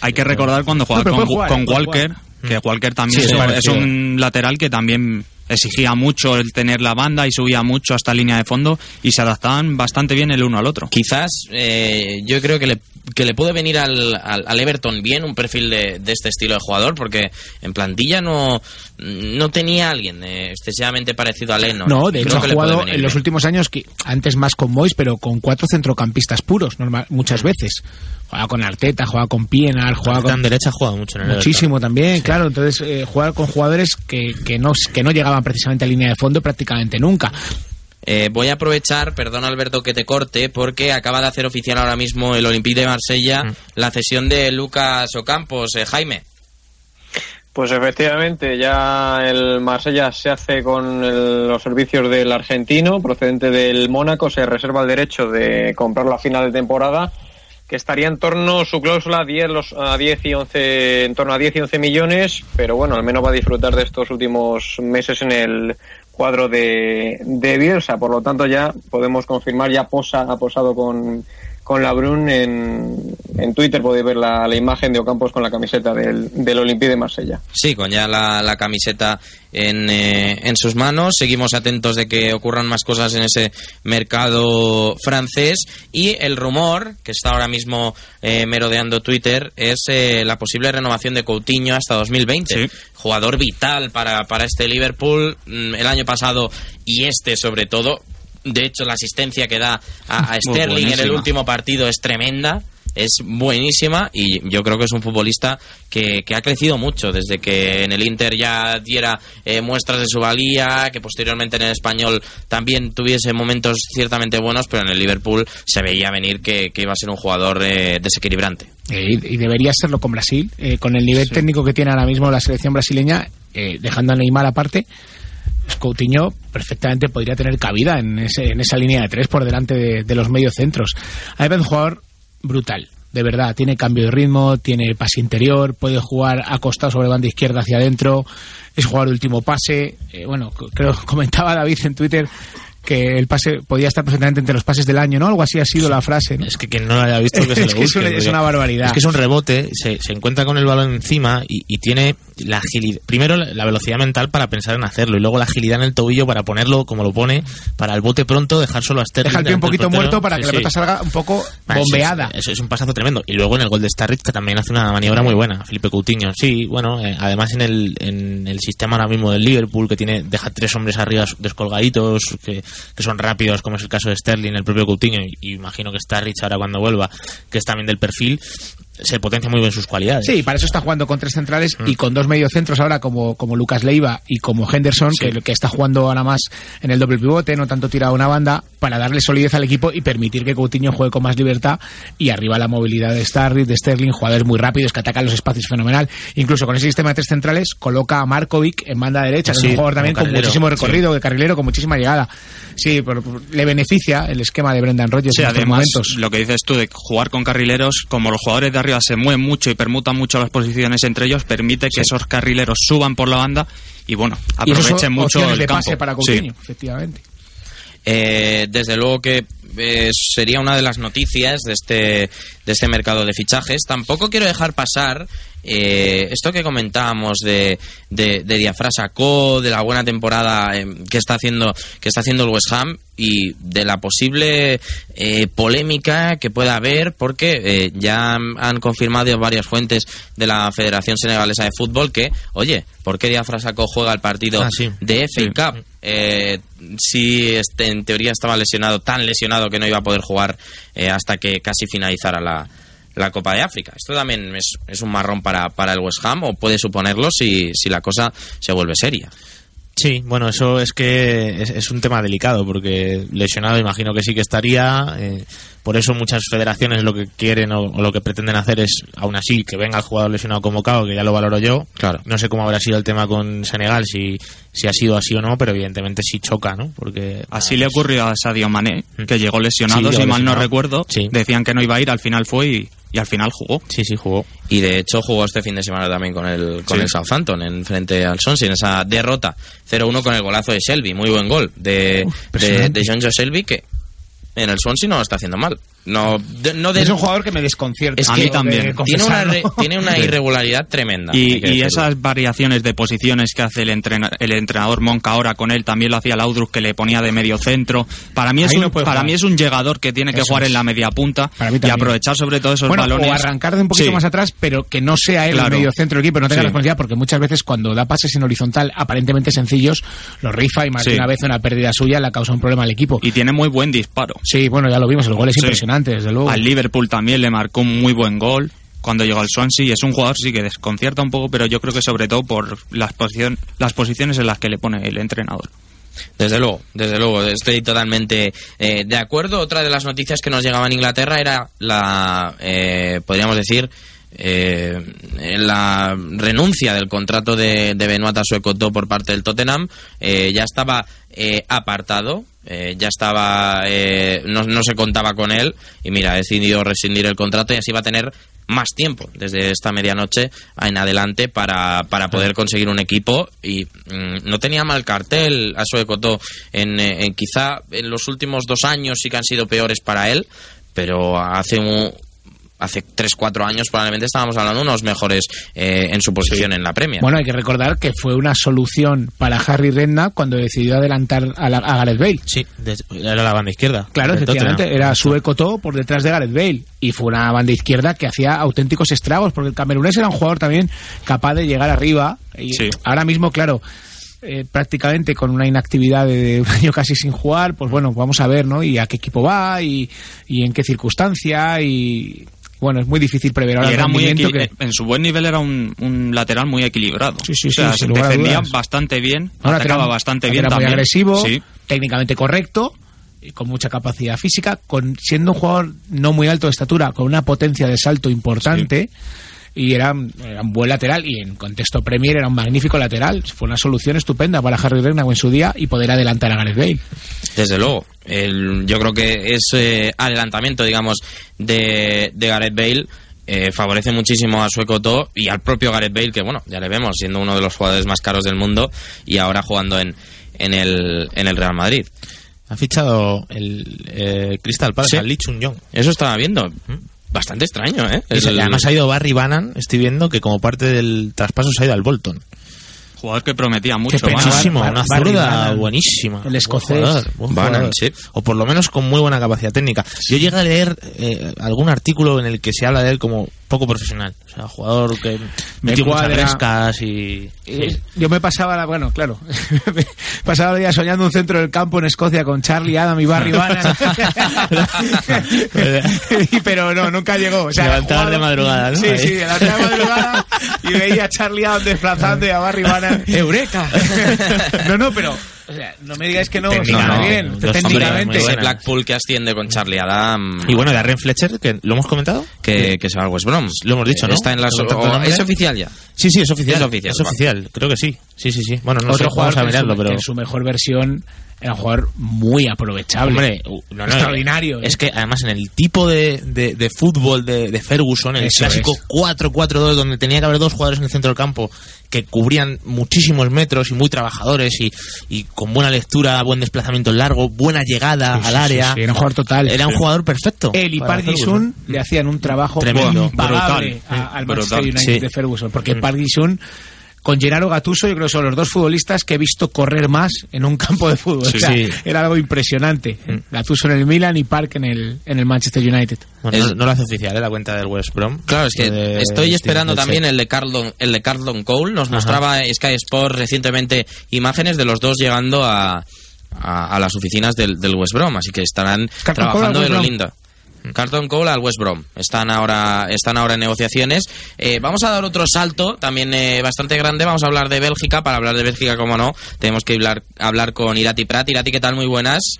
hay- que recordar cuando jugaba No, con, jugar, Walker, que Walker también Sí, es, es un lateral que también exigía mucho el tener la banda y subía mucho hasta línea de fondo y se adaptaban bastante bien el uno al otro. Quizás eh, yo creo que le, que le puede venir al, al, al Everton bien un perfil de, de este estilo de jugador, porque en plantilla no, no tenía alguien eh, excesivamente parecido a Leno. No, de hecho ha jugado en los últimos años, que antes más con Mois, pero con cuatro centrocampistas puros, normal, muchas veces. Juega con Arteta, juega con Pienaar, juega Arteta con... en derecha ha jugado mucho en el Muchísimo también, claro. Entonces, eh, jugar con jugadores que, que, no, que no llegaban precisamente a línea de fondo prácticamente nunca. Eh, voy a aprovechar, perdón Alberto que te corte, porque acaba de hacer oficial ahora mismo el Olympique de Marsella Mm. la cesión de Lucas Ocampos. Eh, Jaime. Pues efectivamente, ya el Marsella se hace con el- los servicios del argentino, procedente del Mónaco, se reserva el derecho de comprarlo a final de temporada, que estaría en torno, su cláusula, 10, los, a 10 y 11, en torno a 10 y 11 millones, pero bueno, al menos va a disfrutar de estos últimos meses en el cuadro de, de Bielsa, por lo tanto ya podemos confirmar, ya posa, ha posado con, con la Brun en, en Twitter, podéis ver la, la imagen de Ocampos con la camiseta del, del Olympique de Marsella. Sí, con ya la, la camiseta en, eh, en sus manos. Seguimos atentos de que ocurran más cosas en ese mercado francés. Y el rumor que está ahora mismo eh, merodeando Twitter es eh, la posible renovación de Coutinho hasta 2020. Jugador vital para, para este Liverpool. Mm, El año pasado y este sobre todo. De hecho, la asistencia que da a, Sterling en el último partido es tremenda. Es buenísima y yo creo que es un futbolista que, que ha crecido mucho desde que en el Inter ya diera eh, muestras de su valía, que posteriormente en el español también tuviese momentos ciertamente buenos, pero en el Liverpool se veía venir que, que iba a ser un jugador eh, desequilibrante. Y, y debería serlo con Brasil, eh, con el nivel técnico que tiene ahora mismo la selección brasileña, eh, dejando a Neymar aparte. Coutinho perfectamente podría tener cabida en, ese- en esa línea de tres por delante de, de los mediocentros. A mí me parece un jugador brutal, de verdad. Tiene cambio de ritmo, tiene pase interior, puede jugar acostado sobre banda izquierda hacia adentro, es jugador de último pase. Eh, bueno, creo comentaba David en Twitter que el pase podía estar perfectamente entre los pases del año, ¿no? Algo así ha sido la frase, ¿no? Es que quien no lo haya visto que se Es que una- es porque una barbaridad. Es que es un rebote, se, se encuentra con el balón encima y, y tiene la agilidad. Primero la velocidad mental para pensar en hacerlo y luego la agilidad en el tobillo para ponerlo como lo pone, para el bote pronto, dejar solo a Sterling. Deja el pie un poquito muerto para Sí, que la sí. pelota salga un poco Ah, eso es- bombeada. Eso es, un pasazo tremendo. Y luego en el gol de Starrett que también hace una maniobra muy buena, Felipe Coutinho. Sí, bueno, eh, además en el, en el sistema ahora mismo del Liverpool que tiene deja tres hombres arriba descolgaditos que, que son rápidos, como es el caso de Sterling, el propio Coutinho y, y imagino que Starrett ahora cuando vuelva, que es también del perfil, se potencia muy bien sus cualidades. Sí, para eso está jugando con tres centrales Mm. y con dos mediocentros ahora como, como Lucas Leiva y como Henderson, Sí. que, que está jugando ahora más en el doble pivote, no tanto tirado a una banda, para darle solidez al equipo y permitir que Coutinho juegue con más libertad y arriba la movilidad de Starry, de Sterling, jugadores muy rápidos que atacan los espacios fenomenal. Incluso con ese sistema de tres centrales coloca a Markovic en banda derecha, que es un jugador también con muchísimo recorrido, sí. de carrilero, con muchísima llegada. Sí, pero le beneficia el esquema de Brendan Rodgers Sí, en estos además, momentos. lo que dices tú de jugar con carrileros, como los jugadores de arriba se mueven mucho y permutan mucho las posiciones entre ellos, permite que esos carrileros suban por la banda y bueno, Y aprovechen mucho el de campo. pase para Sí. Coutinho, efectivamente. Eh, desde luego que eh, sería una de las noticias de este, de este mercado de fichajes. Tampoco quiero dejar pasar eh, esto que comentábamos de, de, de Diafrasa Co, de la buena temporada eh, que está haciendo que está haciendo el West Ham y de la posible eh, polémica que pueda haber porque eh, ya han- confirmado varias fuentes de la Federación Senegalesa de Fútbol que, oye, ¿por qué Diafrasa Co juega el partido Ah, sí. de FA Cup? Eh, si este, en teoría estaba lesionado, tan lesionado que no iba a poder jugar eh, hasta que casi finalizara la, la Copa de África. Esto también es, es un marrón para, para el West Ham o puede suponerlo si, si la cosa se vuelve seria. Sí, bueno, eso es que es, es un tema delicado porque lesionado imagino que sí que estaría. eh, por eso muchas federaciones lo que quieren o, o lo que pretenden hacer es, aún así, que venga el jugador lesionado convocado, que ya lo valoro yo. Claro. No sé cómo habrá sido el tema con Senegal, si, si ha sido así o no, pero evidentemente sí choca, ¿no? Porque Así le ocurrió a Sadio Mané, que llegó lesionado, Sí, si mal no recuerdo. Sí. Decían que no iba a ir, al final fue y y al final jugó. Sí, sí, jugó. Y de hecho jugó este fin de semana también con el, con Sí. el Southampton en frente al Swansea en esa derrota 0-1 con el golazo de Shelby. Muy buen gol de, de John Joe Shelby que en el Swansea no lo está haciendo mal. No, de- no de- Es un jugador que me desconcierta. es A mí también. que Tiene una, confesarlo. re- tiene una irregularidad tremenda. Y, esas variaciones de posiciones que hace el, entrena- el entrenador Monca ahora con él, también lo hacía Laudrup que le ponía de medio centro. Para mí es, Ahí un, no para jugar. mí es un llegador que tiene que Eso jugar es. en la media punta Para mí y aprovechar sobre todo esos bueno, balones. o arrancar de un poquito Sí. más atrás, pero que no sea él Claro. el medio centro del equipo, no tenga Sí. responsabilidad, porque muchas veces cuando da pases en horizontal aparentemente sencillos, los rifa y más de Sí. una vez una pérdida suya le causa un problema al equipo. Y tiene muy buen disparo. Sí, bueno, ya lo vimos, el gol es Sí. Desde luego. Al Liverpool también le marcó un muy buen gol cuando llegó al Swansea y es un jugador sí que desconcierta un poco, pero yo creo que sobre todo por las, posición- las posiciones en las que le pone el entrenador. Desde luego, desde luego, estoy totalmente eh, de acuerdo. Otra de las noticias que nos llegaba en Inglaterra era la, eh, podríamos decir, eh, la renuncia del contrato de, de Benoit Suecoto por parte del Tottenham. Eh, ya estaba eh, apartado, eh, ya estaba, eh, no, no se contaba con él y mira, ha decidido rescindir el contrato y así va a tener más tiempo desde esta medianoche en adelante para, para poder conseguir un equipo y mm, no tenía mal cartel a Suecoto en, en quizá en los últimos dos años sí que han sido peores para él pero hace un hace 3-4 años probablemente estábamos hablando de unos mejores eh, en su posición en la Premier Bueno, hay que recordar que fue una solución para Harry Redknapp cuando decidió adelantar a, la- a Gareth Bale. Sí, de- era la banda izquierda. Claro, efectivamente, Tottenham. era sueco todo por detrás de Gareth Bale y fue una banda izquierda que hacía auténticos estragos porque el camerunés era un jugador también capaz de llegar arriba y Sí. ahora mismo, claro, eh, prácticamente con una inactividad de un año casi sin jugar, pues bueno, vamos a ver, ¿no? Y a qué equipo va y, y en qué circunstancia y bueno, es muy difícil prever ahora Y era muy que en su buen nivel era un, un lateral muy equilibrado. Sí, sí, o sea, sí, se defendía bastante bien, Ahora atacaba era- bastante era bien muy también. agresivo, Sí. técnicamente correcto, y con mucha capacidad física, con siendo un jugador no muy alto de estatura, con una potencia de salto importante. Y era, era un buen lateral y en contexto Premier era un magnífico lateral. Fue una solución estupenda para Harry Redknapp en su día y poder adelantar a Gareth Bale. Desde luego. El- yo creo que ese adelantamiento, digamos, de, de Gareth Bale eh, favorece muchísimo a Suecoto y al propio Gareth Bale, que bueno, ya le vemos siendo uno de los jugadores más caros del mundo y ahora jugando en, en, el, en el Real Madrid. Ha fichado el eh, Crystal Palace Sí. al Lee Chung Yong. Eso estaba viendo. Bastante extraño, ¿eh? Y el- Además ha ido Barry Bannan, estoy viendo que como parte del traspaso se ha ido al Bolton. Jugador que prometía mucho. Bar- una zurda buenísima. El Buen escocés. jugador, buen sí. O por lo menos con muy buena capacidad técnica. Yo llegué a leer eh, algún artículo en el que se habla de él como poco profesional. O sea, jugador que Me metió muchas cuadra. rescas y... Yo me pasaba, la- bueno, claro, pasaba el día soñando un centro del campo en Escocia con Charlie Adam y Barry Bannan. Y- pero no, nunca llegó. O sea, jugaba- de madrugada, ¿no? Sí, sí, levantaba de madrugada y veía a Charlie Adam desplazando y a Barry Bannan. ¡Eureka! No, no, pero, o sea, no me digáis que no, Técnica, no, bien. técnicamente. Ese. Blackpool que asciende con Charlie Adam. Y bueno, Darren Fletcher, que lo hemos comentado. que, que se va al West Brom. Lo hemos dicho, ¿no? Está en la ¿Lo contrato de nombre? ¿Es oficial ya? Sí, sí, es oficial. Es oficial, Es oficial, creo que sí. Sí, sí, sí. Bueno, no sé, Otro jugador vamos a que en su- mirarlo, pero... en su mejor versión era un jugador muy aprovechable. Hombre, no, no, Extraordinario. Es ¿eh? que además en el tipo de, de, de fútbol de, de Ferguson, el Eso clásico es. 4-4-2, donde tenía que haber dos jugadores en el centro del campo que cubrían muchísimos metros y muy trabajadores y, y con buena lectura, buen desplazamiento largo, buena llegada Sí, al sí, área. sí, era un jugador total. Era un jugador perfecto. Él y Park Ferguson. Le hacían un trabajo Tremendo, impagable brutal, a- al brutal, Manchester United sí. de Ferguson, porque Park con Gennaro Gattuso yo creo que son los dos futbolistas que he visto correr más en un campo de fútbol. Sí, O sea, sí. Era algo impresionante. Gattuso en el Milan y Park en el, en el Manchester United. Bueno, Es- no, lo hace oficial, ¿eh? la cuenta del West Brom. Claro, es que de estoy esperando también el de Carlton, el de Carlton Cole. Nos Ajá. mostraba Sky Sports recientemente imágenes de los dos llegando a, a, a las oficinas del, del West Brom, así que estarán Carlton Cole trabajando al de lo lindo. Carlton Cole al West Brom. Están ahora, están ahora en negociaciones. Eh, vamos a dar otro salto, también eh, bastante grande. Vamos a hablar de Bélgica. Para hablar de Bélgica, como no, tenemos que hablar, hablar con Irati Prat. Irati, ¿qué tal? Muy buenas.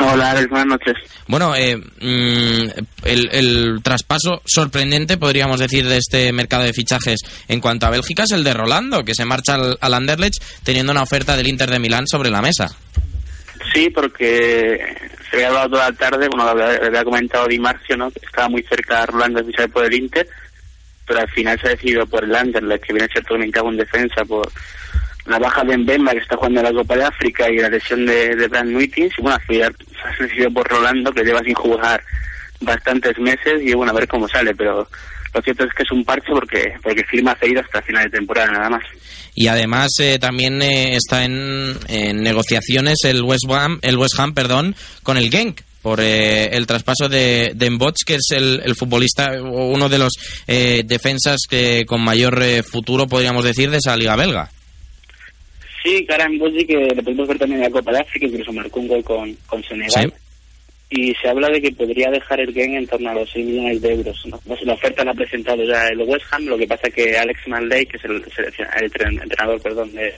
Hola, Alex, buenas noches. Bueno, eh, mm, el, el traspaso sorprendente, podríamos decir, de este mercado de fichajes en cuanto a Bélgica es el de Rolando, que se marcha al, al Anderlecht teniendo una oferta del Inter de Milán sobre la mesa. Sí, porque se había hablado toda la tarde, bueno, lo había, comentado Di Marcio, ¿no? Que estaba muy cerca de Rolando de por el Inter, pero al final se ha decidido por el Anderlecht, que viene a ser todo en defensa por la baja de Mbemba, que está jugando la Copa de África, y la lesión de, de Brand. Y bueno, al final se ha decidido por Rolando, que lleva sin jugar bastantes meses, y bueno, a ver cómo sale, pero lo cierto es que es un parche porque porque firma cedido hasta final de temporada nada más. Y además eh, también eh, está en, en negociaciones el West Ham, el West Ham perdón, con el Genk por eh, el traspaso de, de Mboch, que es el, el futbolista, uno de los eh, defensas que con mayor eh, futuro, podríamos decir, de esa liga belga. Sí, Karan Bodji, que le podemos ver también en la Copa de África, incluso marcó un gol con, con Senegal. Y se habla de que podría dejar el Gen en torno a los 6 millones de euros. ¿no? La oferta la ha presentado ya el West Ham, lo que pasa que Alex Manley, que es el, el tren- entrenador perdón, de,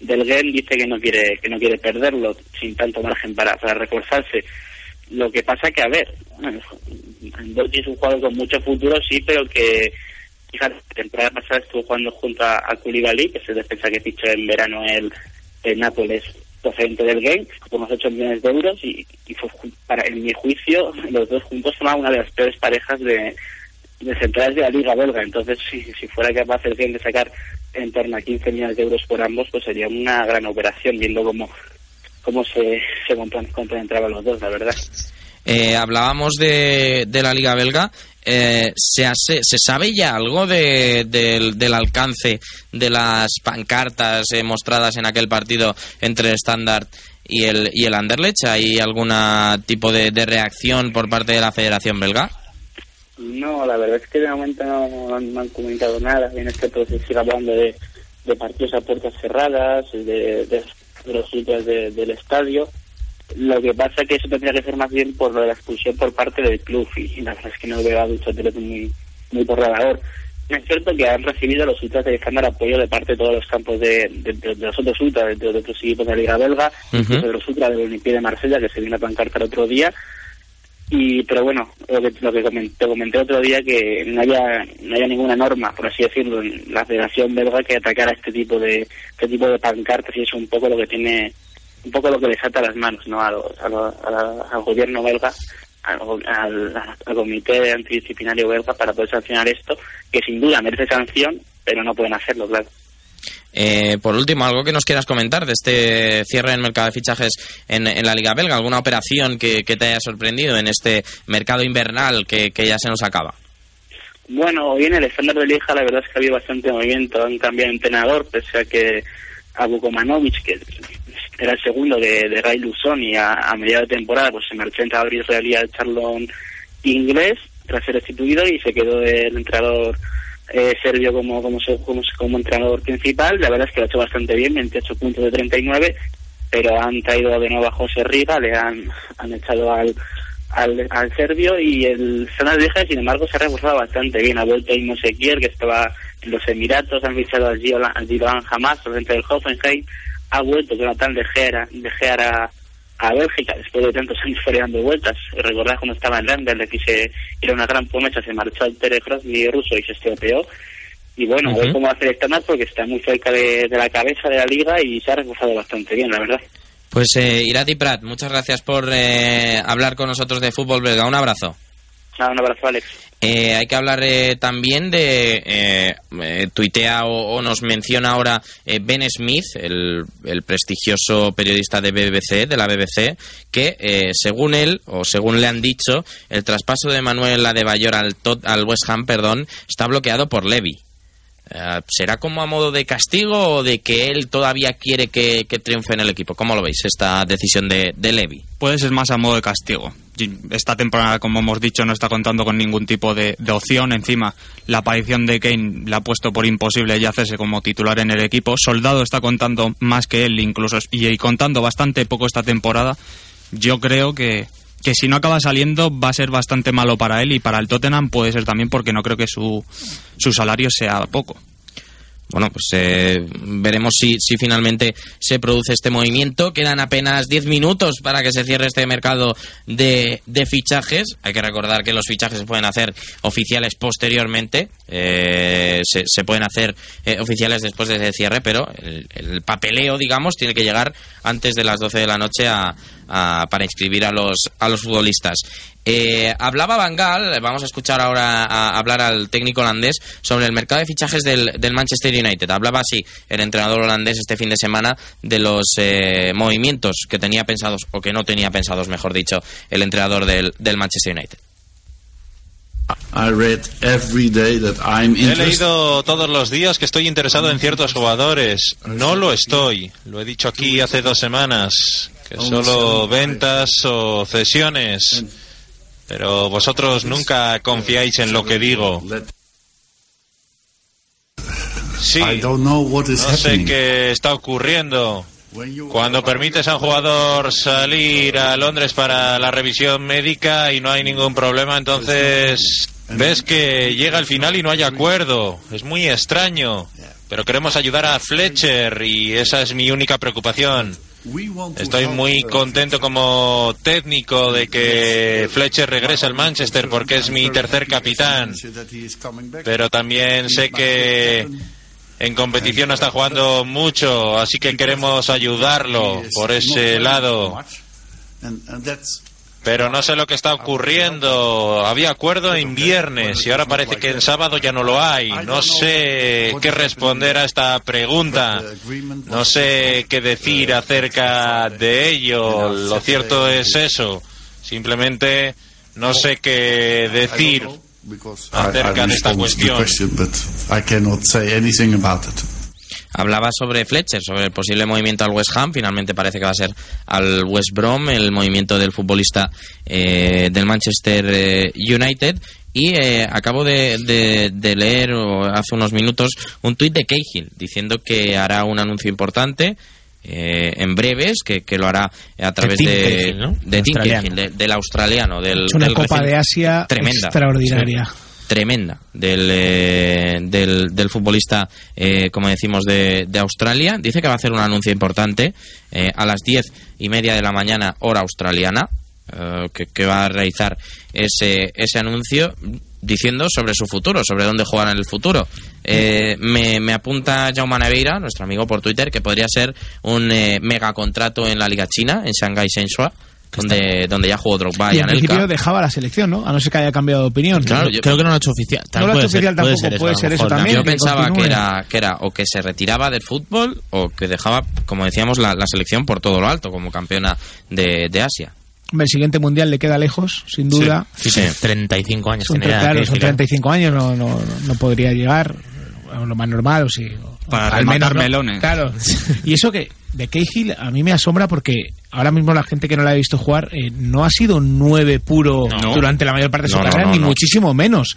del Gen, dice que no quiere que no quiere perderlo sin tanto margen para, para reforzarse. Lo que pasa que, a ver, Bodji es un jugador con mucho futuro, sí, pero que Fíjate, la temporada pasada estuvo jugando junto a, a Koulibaly, que es el defensa que fichó en verano el, el Nápoles procedente del game, por unos 8 millones de euros, y, fue, para, en mi juicio, los dos juntos forman una de las peores parejas de, de centrales de la Liga Belga. Entonces, si, si fuera capaz el game de sacar en torno a 15 millones de euros por ambos, pues sería una gran operación, viendo cómo, cómo se, se complementaban los dos, la verdad. Eh, hablábamos de, de la liga belga. Eh, ¿se, hace- ¿Se sabe ya algo de- del, alcance de las pancartas eh, mostradas en aquel partido entre el Standard y el, y el Anderlecht? ¿Hay algún tipo de, reacción por parte de la Federación Belga? No, la verdad es que de momento no, han, comunicado nada. En este proceso sigue hablando de, de partidos a puertas cerradas, de, de, de los sitios de- del estadio. Lo que pasa es que eso tendría que ser más bien por lo de la expulsión por parte del club y, la verdad es que no veo a Duchotelet muy, muy por. Es cierto que han recibido los ultras de estándar apoyo de parte de todos los campos de, de, de- de los otros ultras, de, de otros equipos de la Liga Belga, incluso de los ultras del Olympique de Marsella, que se vino a pancarta el otro día. Y, pero bueno, lo que, lo que comenté, te comenté otro día que no haya, no haya ninguna norma, por así decirlo, en la Federación Belga que atacara este tipo de, este tipo de pancartas y es un poco lo que tiene, un poco lo que les ata las manos, ¿no? A los- a los- a la- al gobierno belga, al, al, al comité antidisciplinario belga para poder sancionar esto, que sin duda merece sanción, pero no pueden hacerlo, claro. Eh, por último, algo que nos quieras comentar de este cierre en mercado de fichajes en, en la Liga Belga, alguna operación que, que te haya sorprendido en este mercado invernal que, que ya se nos acaba. Bueno, hoy en el estándar de Lieja la verdad es que ha habido bastante movimiento, han cambiado de entrenador, pese a que a Bukomanovic, que era el segundo de, de Ray Luzón y a, a mediados de temporada pues se marchó entre Abril Israelí al Charlón inglés tras ser restituido y se quedó el entrenador eh, serbio como, como, como, como entrenador principal. La verdad es que lo ha hecho bastante bien, 28 puntos de 39, pero han traído de nuevo a José Riga, le han, han echado al, al, al serbio y el Standard Lieja, sin embargo, se ha reforzado bastante bien. Ha vuelto Imo Sequier, que estaba en los Emiratos, han fichado a Giloan Hamas, procedente del Hoffenheim, ha vuelto Jonathan de Gea, de Gea a, a Bélgica después de tantos años dando vueltas. Recordad cuando estaba en Lemberg, que se, era una gran promesa, se marchó al Crosby ruso y se estropeó. Y bueno, a ver cómo hace el porque está muy cerca de, de la cabeza de la liga y se ha reforzado bastante bien, la verdad. Pues eh, Irati Prat, muchas gracias por eh, hablar con nosotros de fútbol belga. Un abrazo. Un abrazo, Alex. Eh, hay que hablar eh, también de. eh, eh, tuitea o, nos menciona ahora eh, Ben Smith, el, el prestigioso periodista de BBC, de la BBC, que según él, o según le han dicho, el traspaso de Manuel Adebayor al, Tot- al West Ham perdón, está bloqueado por Levy. ¿Será como a modo de castigo o de que él todavía quiere que, que triunfe en el equipo? ¿Cómo lo veis, esta decisión de, de Levy? Puede ser más a modo de castigo. Esta temporada, como hemos dicho, no está contando con ningún tipo de, opción. Encima, la aparición de Kane le ha puesto por imposible ya hacerse como titular en el equipo. Soldado está contando más que él, incluso, y, y contando bastante poco esta temporada. Yo creo que, que si no acaba saliendo va a ser bastante malo para él y para el Tottenham puede ser también porque no creo que su, su salario sea poco. Bueno, pues eh, veremos si, si finalmente se produce este movimiento. Quedan apenas 10 minutos para que se cierre este mercado de, de fichajes. Hay que recordar que los fichajes se pueden hacer oficiales posteriormente, eh, se, se pueden hacer eh, oficiales después de ese cierre, pero el, el papeleo, digamos, tiene que llegar antes de las 12 de la noche a, a- para inscribir a los, a los futbolistas. Eh, hablaba Bangal, vamos a escuchar ahora a hablar al técnico holandés sobre el mercado de fichajes del, del Manchester United. Hablaba así el entrenador holandés este fin de semana de los eh, movimientos que tenía pensados, o que no tenía pensados, mejor dicho, el entrenador del, del Manchester United. I read every day that I'm He interested. leído todos los días que estoy interesado en ciertos jugadores. No lo estoy. Lo he dicho aquí hace dos semanas. Que solo ventas o cesiones. Pero vosotros nunca confiáis en lo que digo. Sí. No sé qué está ocurriendo. Cuando permites a un jugador salir a Londres para la revisión médica y no hay ningún problema, entonces ves que llega el final y no hay acuerdo. Es muy extraño. Pero queremos ayudar a Fletcher y esa es mi única preocupación. Estoy muy contento como técnico de que Fletcher regrese al Manchester porque es mi tercer capitán. Pero también sé que en competición está jugando mucho, así que queremos ayudarlo por ese lado. Pero no sé lo que está ocurriendo. Había acuerdo en viernes y ahora parece que en sábado ya no lo hay. No sé qué responder a esta pregunta. No sé qué decir acerca de ello. Lo cierto es eso. Simplemente no sé qué decir acerca de esta cuestión. Hablaba sobre Fletcher, sobre el posible movimiento al West Ham. Finalmente parece que va a ser al West Brom, el movimiento del futbolista eh, del Manchester eh, United. Y eh, acabo de, de- de leer o, hace unos minutos un tuit de Cahill diciendo que hará un anuncio importante eh, en breves, que, que lo hará a través de, Cahill, ¿no? de. Cahill, de- del australiano. Del, Es una del Copa recién- de Asia tremenda. extraordinaria. Sí tremenda del, eh, del, del futbolista, eh, como decimos, de, de Australia. Dice que va a hacer un anuncio importante eh, a las diez y media de la mañana, hora australiana, eh, que, va a realizar ese, ese anuncio diciendo sobre su futuro, sobre dónde jugará en el futuro. Eh, me, me apunta Jaume Naveira, nuestro amigo por Twitter, que podría ser un eh, megacontrato en la Liga China, en Shanghai Shenhua, donde, donde ya jugó Drogba y, Y en Anelka. principio dejaba la selección, ¿no? A no ser que haya cambiado de opinión. Claro, yo- Creo que no lo ha hecho oficial. No lo ha Puede hecho ser, oficial puede tampoco, ser puede a lo ser eso mejor. también. Yo que pensaba que era, que era o que se retiraba del fútbol o que dejaba, como decíamos, la, la selección por todo lo alto como campeona de, de Asia. Hombre, El siguiente mundial le queda lejos, sin duda. Sí, sí, 35 años Son, claro, son girar. 35 años, no, no, no podría llegar a lo más normal, o sí. o- Para al rematar menos, ¿no? melones. Claro. Y eso que de Cahill a mí me asombra porque ahora mismo la gente que no la ha visto jugar eh, no ha sido un 9 puro No. durante la mayor parte de su No, carrera, no, ni muchísimo menos.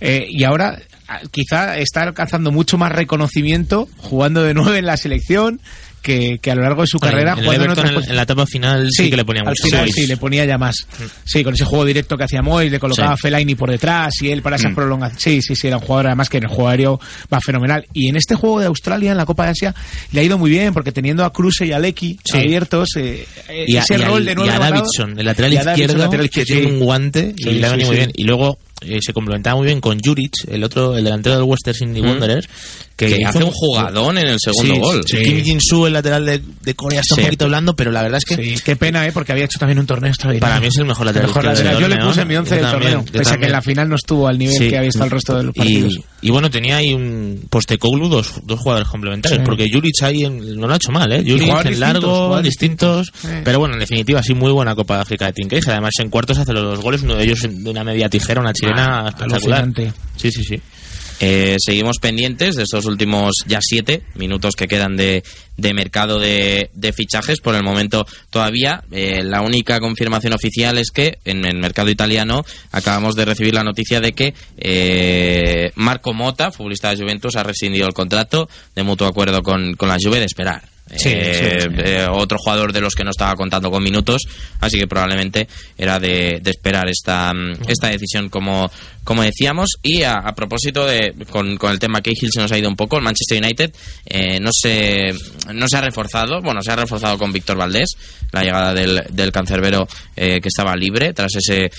Eh, y ahora ah, quizá está alcanzando mucho más reconocimiento jugando de 9 en la selección que, que a lo largo de su Bueno, carrera en en otras en, la etapa final sí, que le ponía al mucho final más. sí, le ponía ya más. Sí, con ese juego directo que hacía Moy, le colocaba Sí. Fellaini por detrás y él para esas Mm. prolongaciones. Sí, sí, sí, era un jugador además que en el juego aéreo va fenomenal. Y en este juego de Australia, en la Copa de Asia, le ha ido muy bien porque teniendo a Kruse y a Lecky abiertos, eh, y a, ese y rol de y nueve a Davidson, el lateral y a Davidson, izquierdo, lateral que izquierdo, tiene un guante y le ha venido muy bien. Y luego eh, se complementaba muy bien con Juric, el otro, el delantero del Western Sydney Mm. Wanderers, que, hace un jugadón en el segundo Sí, gol. sí. Kim Jin-soo, el lateral de, de Corea, está Sí. un poquito blando, pero la verdad es que Sí, qué pena, ¿eh? porque había hecho también un torneo extraordinario. para mí es el mejor lateral Mejor del lateral. Yo le puse en mi once del también, torneo, pese a que en la final no estuvo al nivel Sí. que había estado el resto de los partidos. Y, y bueno, tenía ahí un Postecoglou, dos, dos jugadores complementarios, Sí. porque Juric ahí en- no lo ha hecho mal, ¿eh? Juric en distintos, largo, distintos, pero bueno, en definitiva, sí, muy buena Copa de África de Tinkey. Además, en cuartos hace los dos goles, uno de ellos de una media tijera, una chilena Ah, espectacular. alucinante. Sí, sí, sí. Eh, seguimos pendientes de estos últimos ya siete minutos que quedan de, de mercado de, de fichajes. Por el momento todavía eh, la única confirmación oficial es que en el mercado italiano acabamos de recibir la noticia de que eh, Marco Mota, futbolista de Juventus, ha rescindido el contrato de mutuo acuerdo con, con la Juve de esperar. Sí, Eh, sí. eh, otro jugador de los que no estaba contando con minutos, así que probablemente era de, de esperar esta, mm, esta decisión como, como decíamos. Y a, a propósito de, con, con el tema Cahill se nos ha ido un poco, el Manchester United eh, no, se, no se ha reforzado, bueno, se ha reforzado con Víctor Valdés, la llegada del, del cancerbero eh, que estaba libre tras ese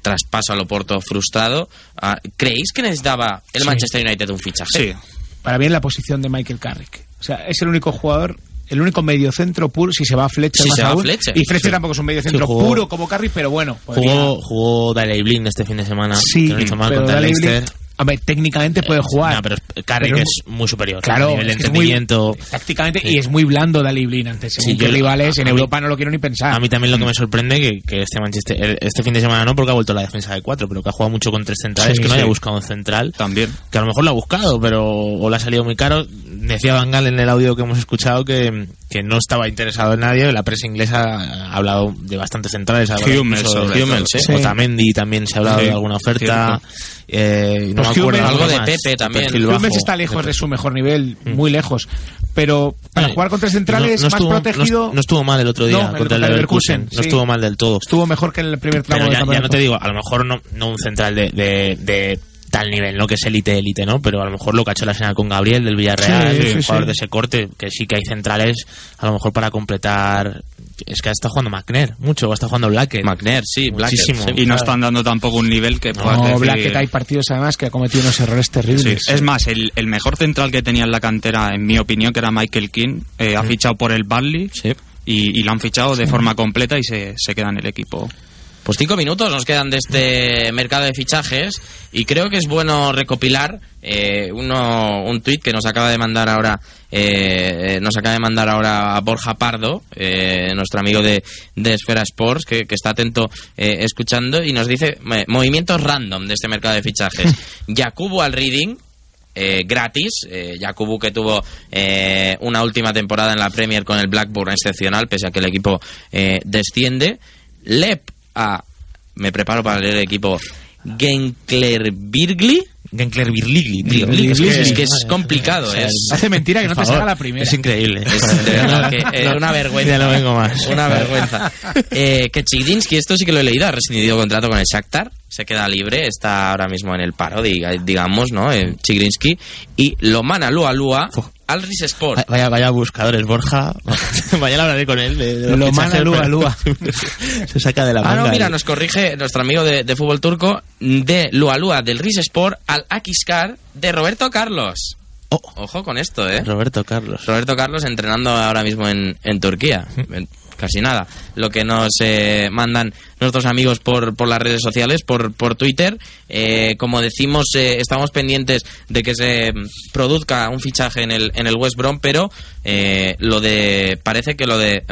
traspaso al Oporto frustrado. Ah, ¿Creéis que necesitaba el Sí. Manchester United un fichaje? Para mí en la posición de Michael Carrick. O sea, es el único jugador, el único mediocentro puro, si se va a Fletcher Si más se va a. Fletcher. Y Fletcher Sí. tampoco es un mediocentro jugó- puro como Carrick, pero bueno. podría- Jugó, Jugó Daley Blind este fin de semana. Sí, no hizo mal pero contra Daley Leicester. Hombre, técnicamente puede jugar. No, pero Carrick Pero- es muy superior. Claro, a nivel es que es muy- entendimiento. tácticamente, Sí. y es muy blando Daley Blind ante Sí, yo- rivales. a- En a mí- Europa no lo quiero ni pensar. A mí también lo que me sorprende que, que este Manchester este fin de semana no porque ha vuelto a la defensa de cuatro, pero que ha jugado mucho con tres centrales, Sí, que no haya buscado un central. También. Que a lo mejor lo ha buscado, pero o le ha salido muy caro. Decía Van Gaal en el audio que hemos escuchado que, que no estaba interesado en nadie. La prensa inglesa ha hablado de bastantes centrales. Hummels, Hummels. ¿eh? Sí. Otamendi también se ha hablado Sí, de alguna oferta. Eh, no Pues me acuerdo Hummels- algo de. Pepe también. Hummels está lejos de su mejor nivel, muy lejos. Pero para jugar contra centrales No- no más estuvo- protegido. No, no estuvo mal el otro día el contra el Leverkusen. No sí. estuvo mal del todo. Estuvo mejor que en el primer tramo Pero ya, no te digo, a lo mejor no, no un central de, de, de tal nivel, ¿no? Que es élite, élite, ¿no? Pero a lo mejor lo que ha hecho la señal con Gabriel del Villarreal, Sí, un jugador sí. de ese corte, que sí que hay centrales, a lo mejor para completar. Es que está jugando McNair, mucho, o está jugando Blackett. McNair, sí, Blackett, Muchísimo. Y no están dando tampoco un nivel que puedas No, decir- Blackett hay partidos además que ha cometido unos errores Sí, terribles. Es más, el, el mejor central que tenía en la cantera, en mi opinión, que era Michael King, eh, ha Mm. fichado por el Burnley y, y lo han fichado de forma completa y se, se queda en el equipo. Pues cinco minutos nos quedan de este mercado de fichajes y creo que es bueno recopilar eh, uno, un tuit que nos acaba de mandar ahora eh, eh, nos acaba de mandar ahora Borja Pardo, eh, nuestro amigo de, de Esfera Sports, que, que está atento eh, escuchando y nos dice movimientos random de este mercado de fichajes. Yakubu al Reading, eh, gratis. Eh, que tuvo eh, una última temporada en la Premier con el Blackburn excepcional, pese a que el equipo eh, desciende. Lep a... Me preparo para leer el equipo. Genkler Birgli. Genkler Birligli. Es que, Es que- complicado. Es, Hace mentira que no te salga la primera. Es increíble. es de verdad que eh, una vergüenza. Ya no vengo más. Una vergüenza. Eh, que Chigdinsky, esto sí que lo he leído, ha rescindido contrato con el Shakhtar, se queda libre, está ahora mismo en el paro, diga- digamos, ¿no? Eh, Chigdinsky. Y Lomana Lua Lua al Ris Sport. Vaya, vaya buscadores, Borja. Mañana hablaré con él de, de los Lo fichajes, mala lúa, pero- lúa. Se saca de la Ah, manga. no, mira, el- nos corrige nuestro amigo de, de fútbol turco de Lua Lua del Ris Sport al Akiskar de Roberto Carlos. Ojo con esto, ¿eh? Roberto Carlos. Roberto Carlos entrenando ahora mismo en, en Turquía. Casi nada. Lo que nos eh, mandan nuestros amigos por, por las redes sociales, por, por Twitter. Eh, como decimos, eh, estamos pendientes de que se produzca un fichaje en el, en el West Brom, pero eh, lo de parece que lo de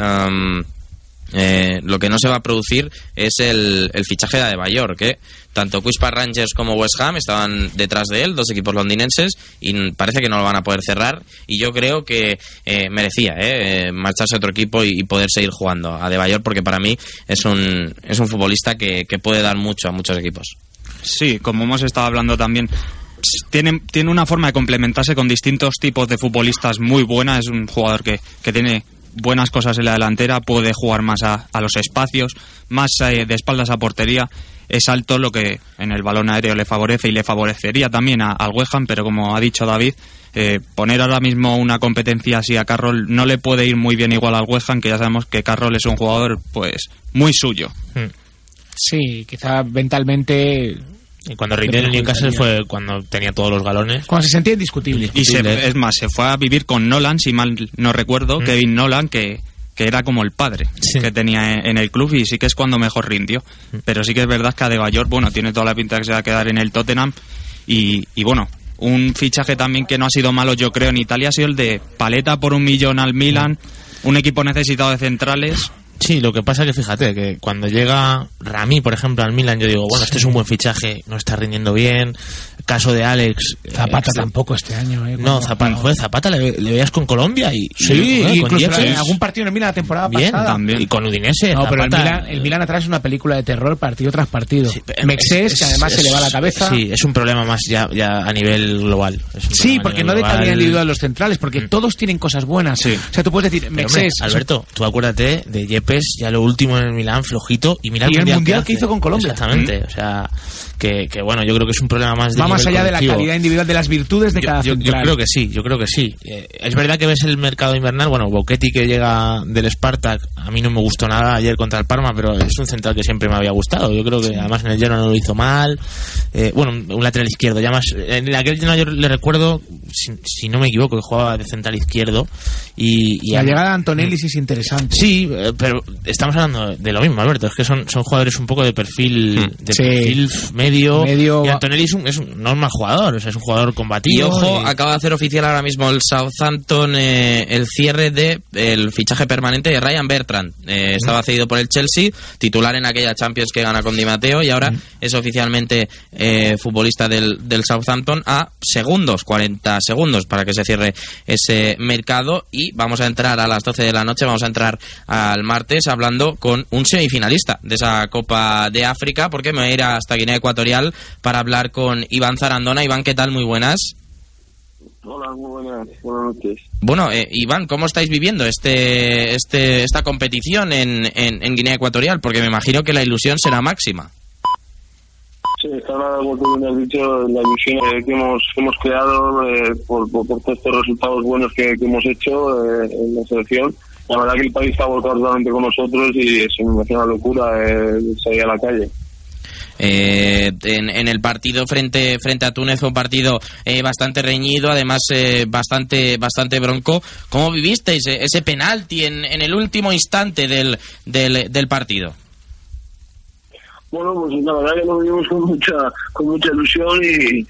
eh, lo que no se va a producir es el, el fichaje de Adebayor, que tanto Quispa Rangers como West Ham estaban detrás de él, dos equipos londinenses, y parece que no lo van a poder cerrar. Y yo creo que eh, merecía eh, eh, marcharse a otro equipo y, poder seguir jugando a Adebayor, porque para mí es un, es un futbolista que, que puede dar mucho a muchos equipos. Sí, como hemos estado hablando también, tiene, tiene una forma de complementarse con distintos tipos de futbolistas muy buena. Es un jugador que, que tiene buenas cosas en la delantera, puede jugar más a, a los espacios, más eh, de espaldas a portería. Es alto, lo que en el balón aéreo le favorece y le favorecería también a- al West Ham, pero como ha dicho David, eh, poner ahora mismo una competencia así a Carroll no le puede ir muy bien igual al West Ham, que ya sabemos que Carroll es un jugador pues muy suyo. Sí, quizá mentalmente. Y cuando rindió en el Newcastle fue cuando tenía todos los galones. Cuando se sentía indiscutible. Y se, es más, se fue a vivir con Nolan, si mal no recuerdo, Mm. Kevin Nolan, que, que era como el padre que tenía en, en el club y sí que es cuando mejor rindió. Mm. Pero sí que es verdad que Adebayor, bueno, tiene toda la pinta que se va a quedar en el Tottenham y, y bueno, un fichaje también que no ha sido malo yo creo en Italia ha sido el de Paleta por un millón al Milan, un equipo necesitado de centrales. Sí, lo que pasa que fíjate que cuando llega Rami, por ejemplo, al Milan, yo digo, bueno, este es un buen fichaje, no está rindiendo bien. Caso de Alex. eh, Zapata este- tampoco este año. ¿eh? No, Zapata, joder, Zapata le, le veías con Colombia y. Sí, y, joder, con incluso en algún partido en Milan la temporada Bien, pasada. Y con Udinese. No, pero el Milan, el Milan atrás es una película de terror partido tras partido. Mexés, es- que además es- se le va la cabeza. Sí, es un problema más ya, ya a nivel global. Es Sí, porque no de calidad individual los centrales, porque todos tienen cosas buenas. O sea, tú puedes decir, Pero, hombre, Mexés. Alberto, tú acuérdate de Ya lo último en el Milán, flojito, y mira Y el mundial que hizo con Colombia. Exactamente, ¿Mm? o sea, que, que bueno, yo creo que es un problema más de va más allá de la colectivo. calidad individual, de las virtudes de Yo, cada yo- yo central. creo que sí, yo creo que sí. Eh, es verdad que ves el mercado invernal, bueno, Boquetti que llega del Spartak, a mí no me gustó nada ayer contra el Parma, pero es un central que siempre me había gustado. Yo creo que además en el Genoa no lo hizo mal. Eh, bueno, un lateral izquierdo, ya más. En aquel Genoa yo le recuerdo, si, si no me equivoco, que jugaba de central izquierdo. Y, y la llegada de Antonelli sí es interesante. Sí, eh, pero estamos hablando de lo mismo, Alberto. Es que son, son jugadores un poco de perfil, de Sí. perfil medio. Medio- Y Antonelli es un, es un, no es mal jugador, o sea, es un jugador combativo. Y ojo, y- acaba de hacer oficial ahora mismo el Southampton eh, el cierre de el fichaje permanente de Ryan Bertrand. Eh, estaba cedido por el Chelsea, titular en aquella Champions que gana con Di Matteo y ahora es oficialmente eh, futbolista del, del Southampton a segundos, 40 segundos para que se cierre ese mercado y vamos a entrar a las 12 de la noche, vamos a entrar al martes hablando con un semifinalista de esa Copa de África porque me voy a ir hasta Guinea Ecuatorial para hablar con Iván Zarandona. Iván, ¿qué tal? Muy buenas. Hola, muy buenas, buenas noches. Bueno, eh, Iván, ¿cómo estáis viviendo este, este, esta competición en, en, en Guinea Ecuatorial? Porque me imagino que la ilusión será máxima. Sí, está tú bien has dicho, la ilusión eh, que, hemos, que hemos creado eh, por, por, por todos estos resultados buenos que, que hemos hecho eh, en la selección. La verdad que el país está volcado totalmente con nosotros y es una locura eh, salir a la calle. Eh, en, el partido frente frente a Túnez fue un partido eh, bastante reñido, además eh, bastante bastante bronco. ¿Cómo vivisteis eh, ese penalti en, en el último instante del, del, partido? Bueno, pues la verdad que lo vivimos con mucha, con mucha ilusión y eh,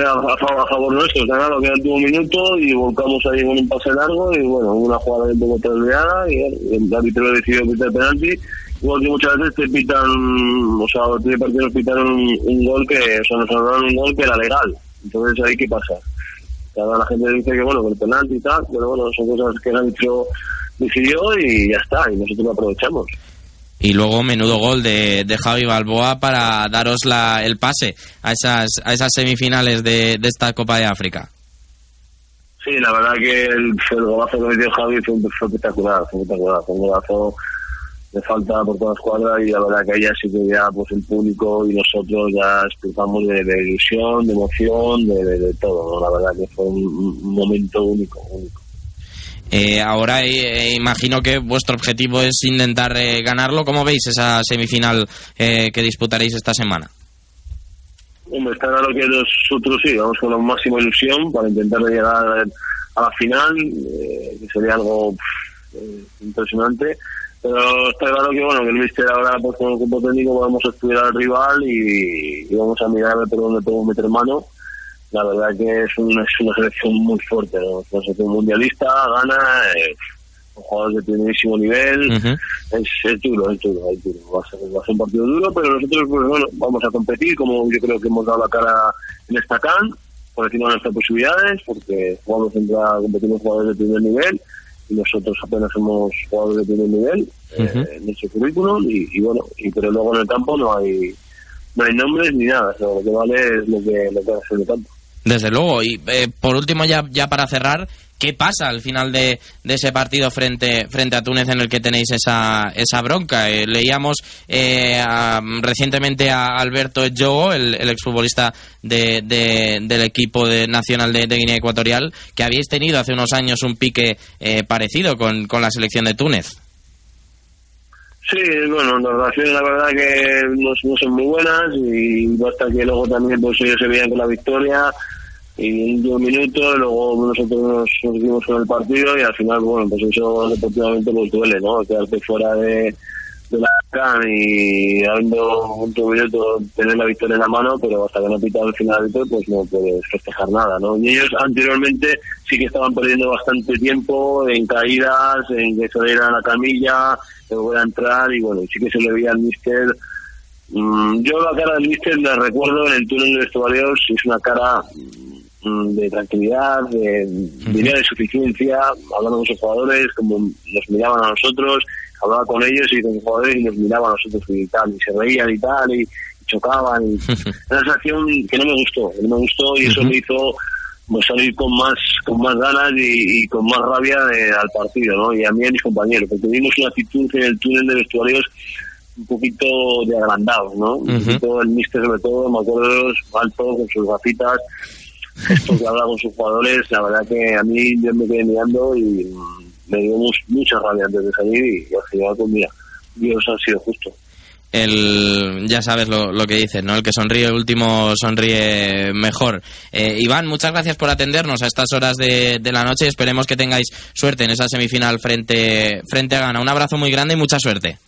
a, favor, a favor nuestro. Claro que era el último minuto y volcamos ahí con un pase largo y bueno, una jugada un poco desviada y el árbitro decidió quitar el penalti. Igual que muchas veces te pitan, o sea, tres partidos pitaron un, un gol que, o sea, nos anularon un gol que era legal. Entonces ahí qué pasa. Ahora la gente dice que bueno, que el penalti y tal, pero bueno, son cosas que el árbitro decidió y ya está, y nosotros lo aprovechamos. Y luego menudo gol de, de Javi Balboa para daros la, el pase a esas, a esas semifinales de, de esta Copa de África. Sí, la verdad que el, el golazo que metió Javi fue, fue espectacular, fue espectacular. Fue un golazo de falta por toda la escuadra y la verdad que ahí ya sí que ya pues el público y nosotros ya explotamos de, de ilusión, de emoción, de, de- de todo. ¿no? La verdad que fue un, un momento único, único. Eh, ahora eh, imagino que vuestro objetivo es intentar eh, ganarlo. ¿Cómo veis esa semifinal eh, que disputaréis esta semana? Hombre, está claro que nosotros sí, vamos con la máxima ilusión para intentar llegar a la final, eh, que sería algo pff, eh, impresionante. Pero está claro que bueno que el míster ahora pues con el grupo técnico vamos a estudiar al rival y, y vamos a mirar a ver por dónde podemos meter mano. La verdad que es una, es una selección muy fuerte, ¿no? Es una selección mundialista, gana, eh, con jugadores de primerísimo nivel, es, es duro, es duro, es duro. Va a, ser, va a ser un partido duro, pero nosotros pues bueno, vamos a competir como yo creo que hemos dado la cara en esta CAN, por encima de nuestras posibilidades, porque jugamos contra, competimos jugadores de primer nivel nosotros apenas somos jugadores de primer nivel eh, en nuestro currículum y, y bueno, y, pero luego en el campo no hay no hay nombres ni nada, lo que vale es lo que, lo que hace en el campo. Desde luego. Y eh, por último, ya, ya para cerrar, ¿qué pasa al final de, ese partido frente, frente a Túnez en el que tenéis esa, esa bronca? Eh, leíamos eh, recientemente a Alberto Jogo, el, exfutbolista de, de- del equipo de, nacional de, Guinea Ecuatorial, que habíais tenido hace unos años un pique eh, parecido con, con la selección de Túnez. Sí, bueno, las relaciones la verdad que no, son muy buenas y basta que luego también pues ellos se veían con la victoria y en el último minuto luego nosotros nos, nos dimos con el partido y al final bueno pues eso deportivamente pues duele, ¿no? Quedarte fuera de, la CAN y habiendo un minuto tener la victoria en la mano, pero hasta que no pita el final de todo, pues no puedes festejar nada, ¿no? Y ellos anteriormente sí que estaban perdiendo bastante tiempo en caídas, en que se diera la camilla, que volver a entrar, y bueno, sí que se le veía al míster Mm, yo la cara del míster la recuerdo en el túnel de vestuarios, es una cara de tranquilidad, de, diría de suficiencia, hablando con sus jugadores, como nos miraban a nosotros, hablaba con ellos y con los jugadores y nos miraban a nosotros y tal, y se reían y tal, y, chocaban. Y, una sensación que no me gustó, que no me gustó y eso me hizo pues, salir con más con más ganas y, y con más rabia de- al partido, ¿no? Y a mí y a mis compañeros, porque tuvimos una actitud en el túnel de vestuarios un poquito de agrandado, ¿no? Un Ujú. poquito el míster sobre todo, me acuerdo, alto, con sus gafitas, gestos que habla con sus jugadores, la verdad que a mí yo me quedé mirando y me dio mucha rabia antes de salir y, al final, pues mira, Dios ha sido justo. El, ya sabes lo, lo que dices, ¿no? El que sonríe último sonríe mejor. Eh, Iván, muchas gracias por atendernos a estas horas de, de la noche. Esperemos que tengáis suerte en esa semifinal frente, frente a Ghana. Un abrazo muy grande y mucha suerte.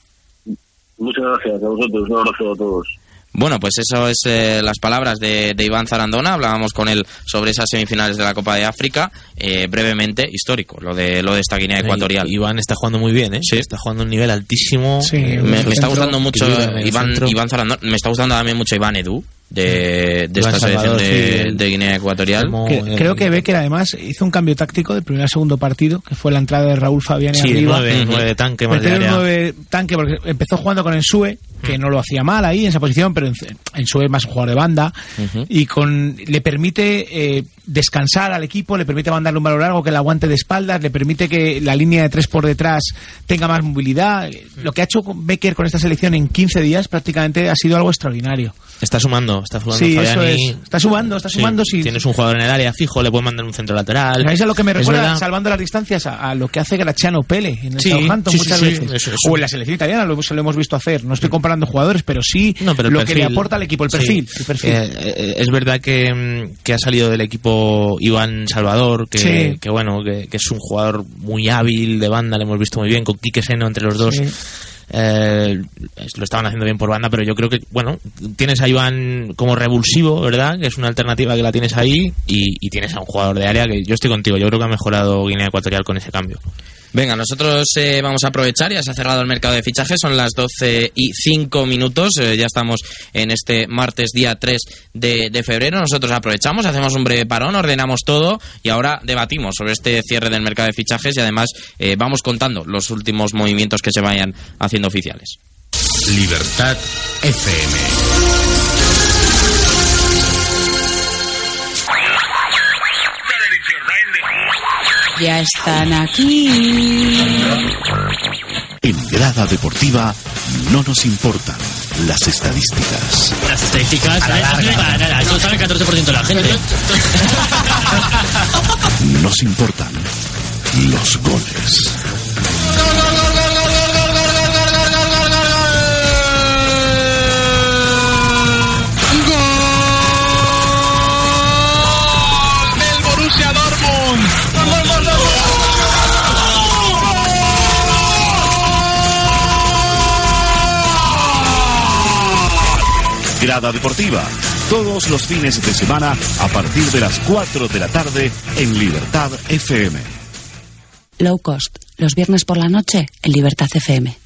Muchas gracias a vosotros, un abrazo a todos. Bueno, pues eso es eh, las palabras de, de Iván Zarandona. Hablábamos con él sobre esas semifinales de la Copa de África. Eh, brevemente, histórico, lo de, lo de esta Guinea Ecuatorial. Iván está jugando muy bien, ¿eh? Sí. Está jugando a un nivel altísimo. me, me está gustando mucho el Iván. Iván Zarandona. Me está gustando también mucho Iván Edu de, de Iván esta selección de, sí. de Guinea Ecuatorial. Que- creo que Becker además hizo un cambio táctico del primer al segundo partido, que fue la entrada de Raúl Fabián Sí, arriba. nueve, nueve de tanque, más de área. tanque porque empezó jugando con Ensue, que no lo hacía mal ahí en esa posición, pero En- Ensue es más un jugador de banda y con le permite eh, descansar al equipo, le permite mandarle un balón largo que le aguante de espaldas, le permite que la línea de tres por detrás tenga más movilidad. Lo que ha hecho Becker con esta selección en 15 días prácticamente ha sido algo extraordinario. Está sumando, está sumando Sí, eso es. Está sumando, está sumando. sí. Tienes un jugador en el área fijo, le puedes mandar un centro lateral. ¿Sabéis a lo que me Es recuerda, salvando las distancias, a, a lo que hace Graciano Pele en el Sí, muchas veces? eso, eso. O en la selección italiana lo, lo hemos visto hacer. No estoy comparando jugadores, pero sí No, pero lo que le aporta al equipo, el Sí. perfil. el perfil. Eh, eh, es verdad que, mm, que ha salido del equipo Iván Salvador, que, Sí. que bueno, que, que es un jugador muy hábil de banda, le hemos visto muy bien, con Quique Seno entre los dos. Sí. Eh, lo estaban haciendo bien por banda, pero yo creo que, bueno, tienes a Iván como revulsivo, ¿verdad? Que es una alternativa que la tienes ahí y, y tienes a un jugador de área que yo estoy contigo, yo creo que ha mejorado Guinea Ecuatorial con ese cambio. Venga, nosotros eh, vamos a aprovechar, ya se ha cerrado el mercado de fichajes, son las 12 y 5 minutos, eh, ya estamos en este martes día 3 de, febrero, nosotros aprovechamos, hacemos un breve parón, ordenamos todo y ahora debatimos sobre este cierre del mercado de fichajes y además eh, vamos contando los últimos movimientos que se vayan haciendo oficiales. Libertad FM. Ya están aquí. En grada deportiva no nos importan las estadísticas. Las estadísticas, A la larga. para nada, eso sabe el 14% de la gente. Nos importan los goles. Grada deportiva. Todos los fines de semana a partir de las 4 de la tarde en Libertad FM. Low cost. Los viernes por la noche en Libertad FM.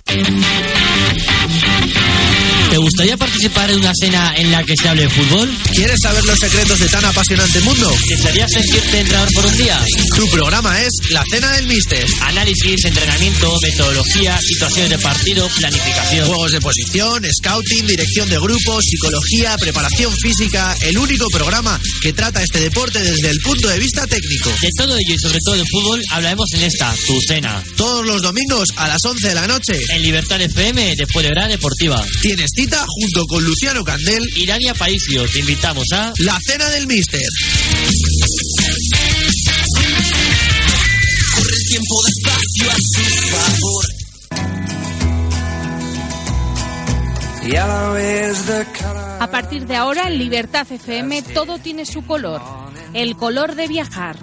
¿Te gustaría participar en una cena en la que se hable de fútbol? ¿Quieres saber los secretos de tan apasionante mundo? ¿Desearías sentirte entrenador por un día? Tu programa es La Cena del Mister. Análisis, entrenamiento, metodología, situaciones de partido, planificación. Juegos de posición, scouting, dirección de grupo, psicología, preparación física. El único programa que trata este deporte desde el punto de vista técnico. De todo ello y sobre todo de fútbol hablaremos en esta, tu cena. Todos los domingos a las 11 de la noche. En Libertad FM, después de Hora Deportiva. Tienes cita junto con Luciano Candel y Dania Paisio. Te invitamos a La Cena del Mister. Corre el tiempo despacio a su favor. A partir de ahora, en Libertad FM, todo tiene su color. El color de viajar.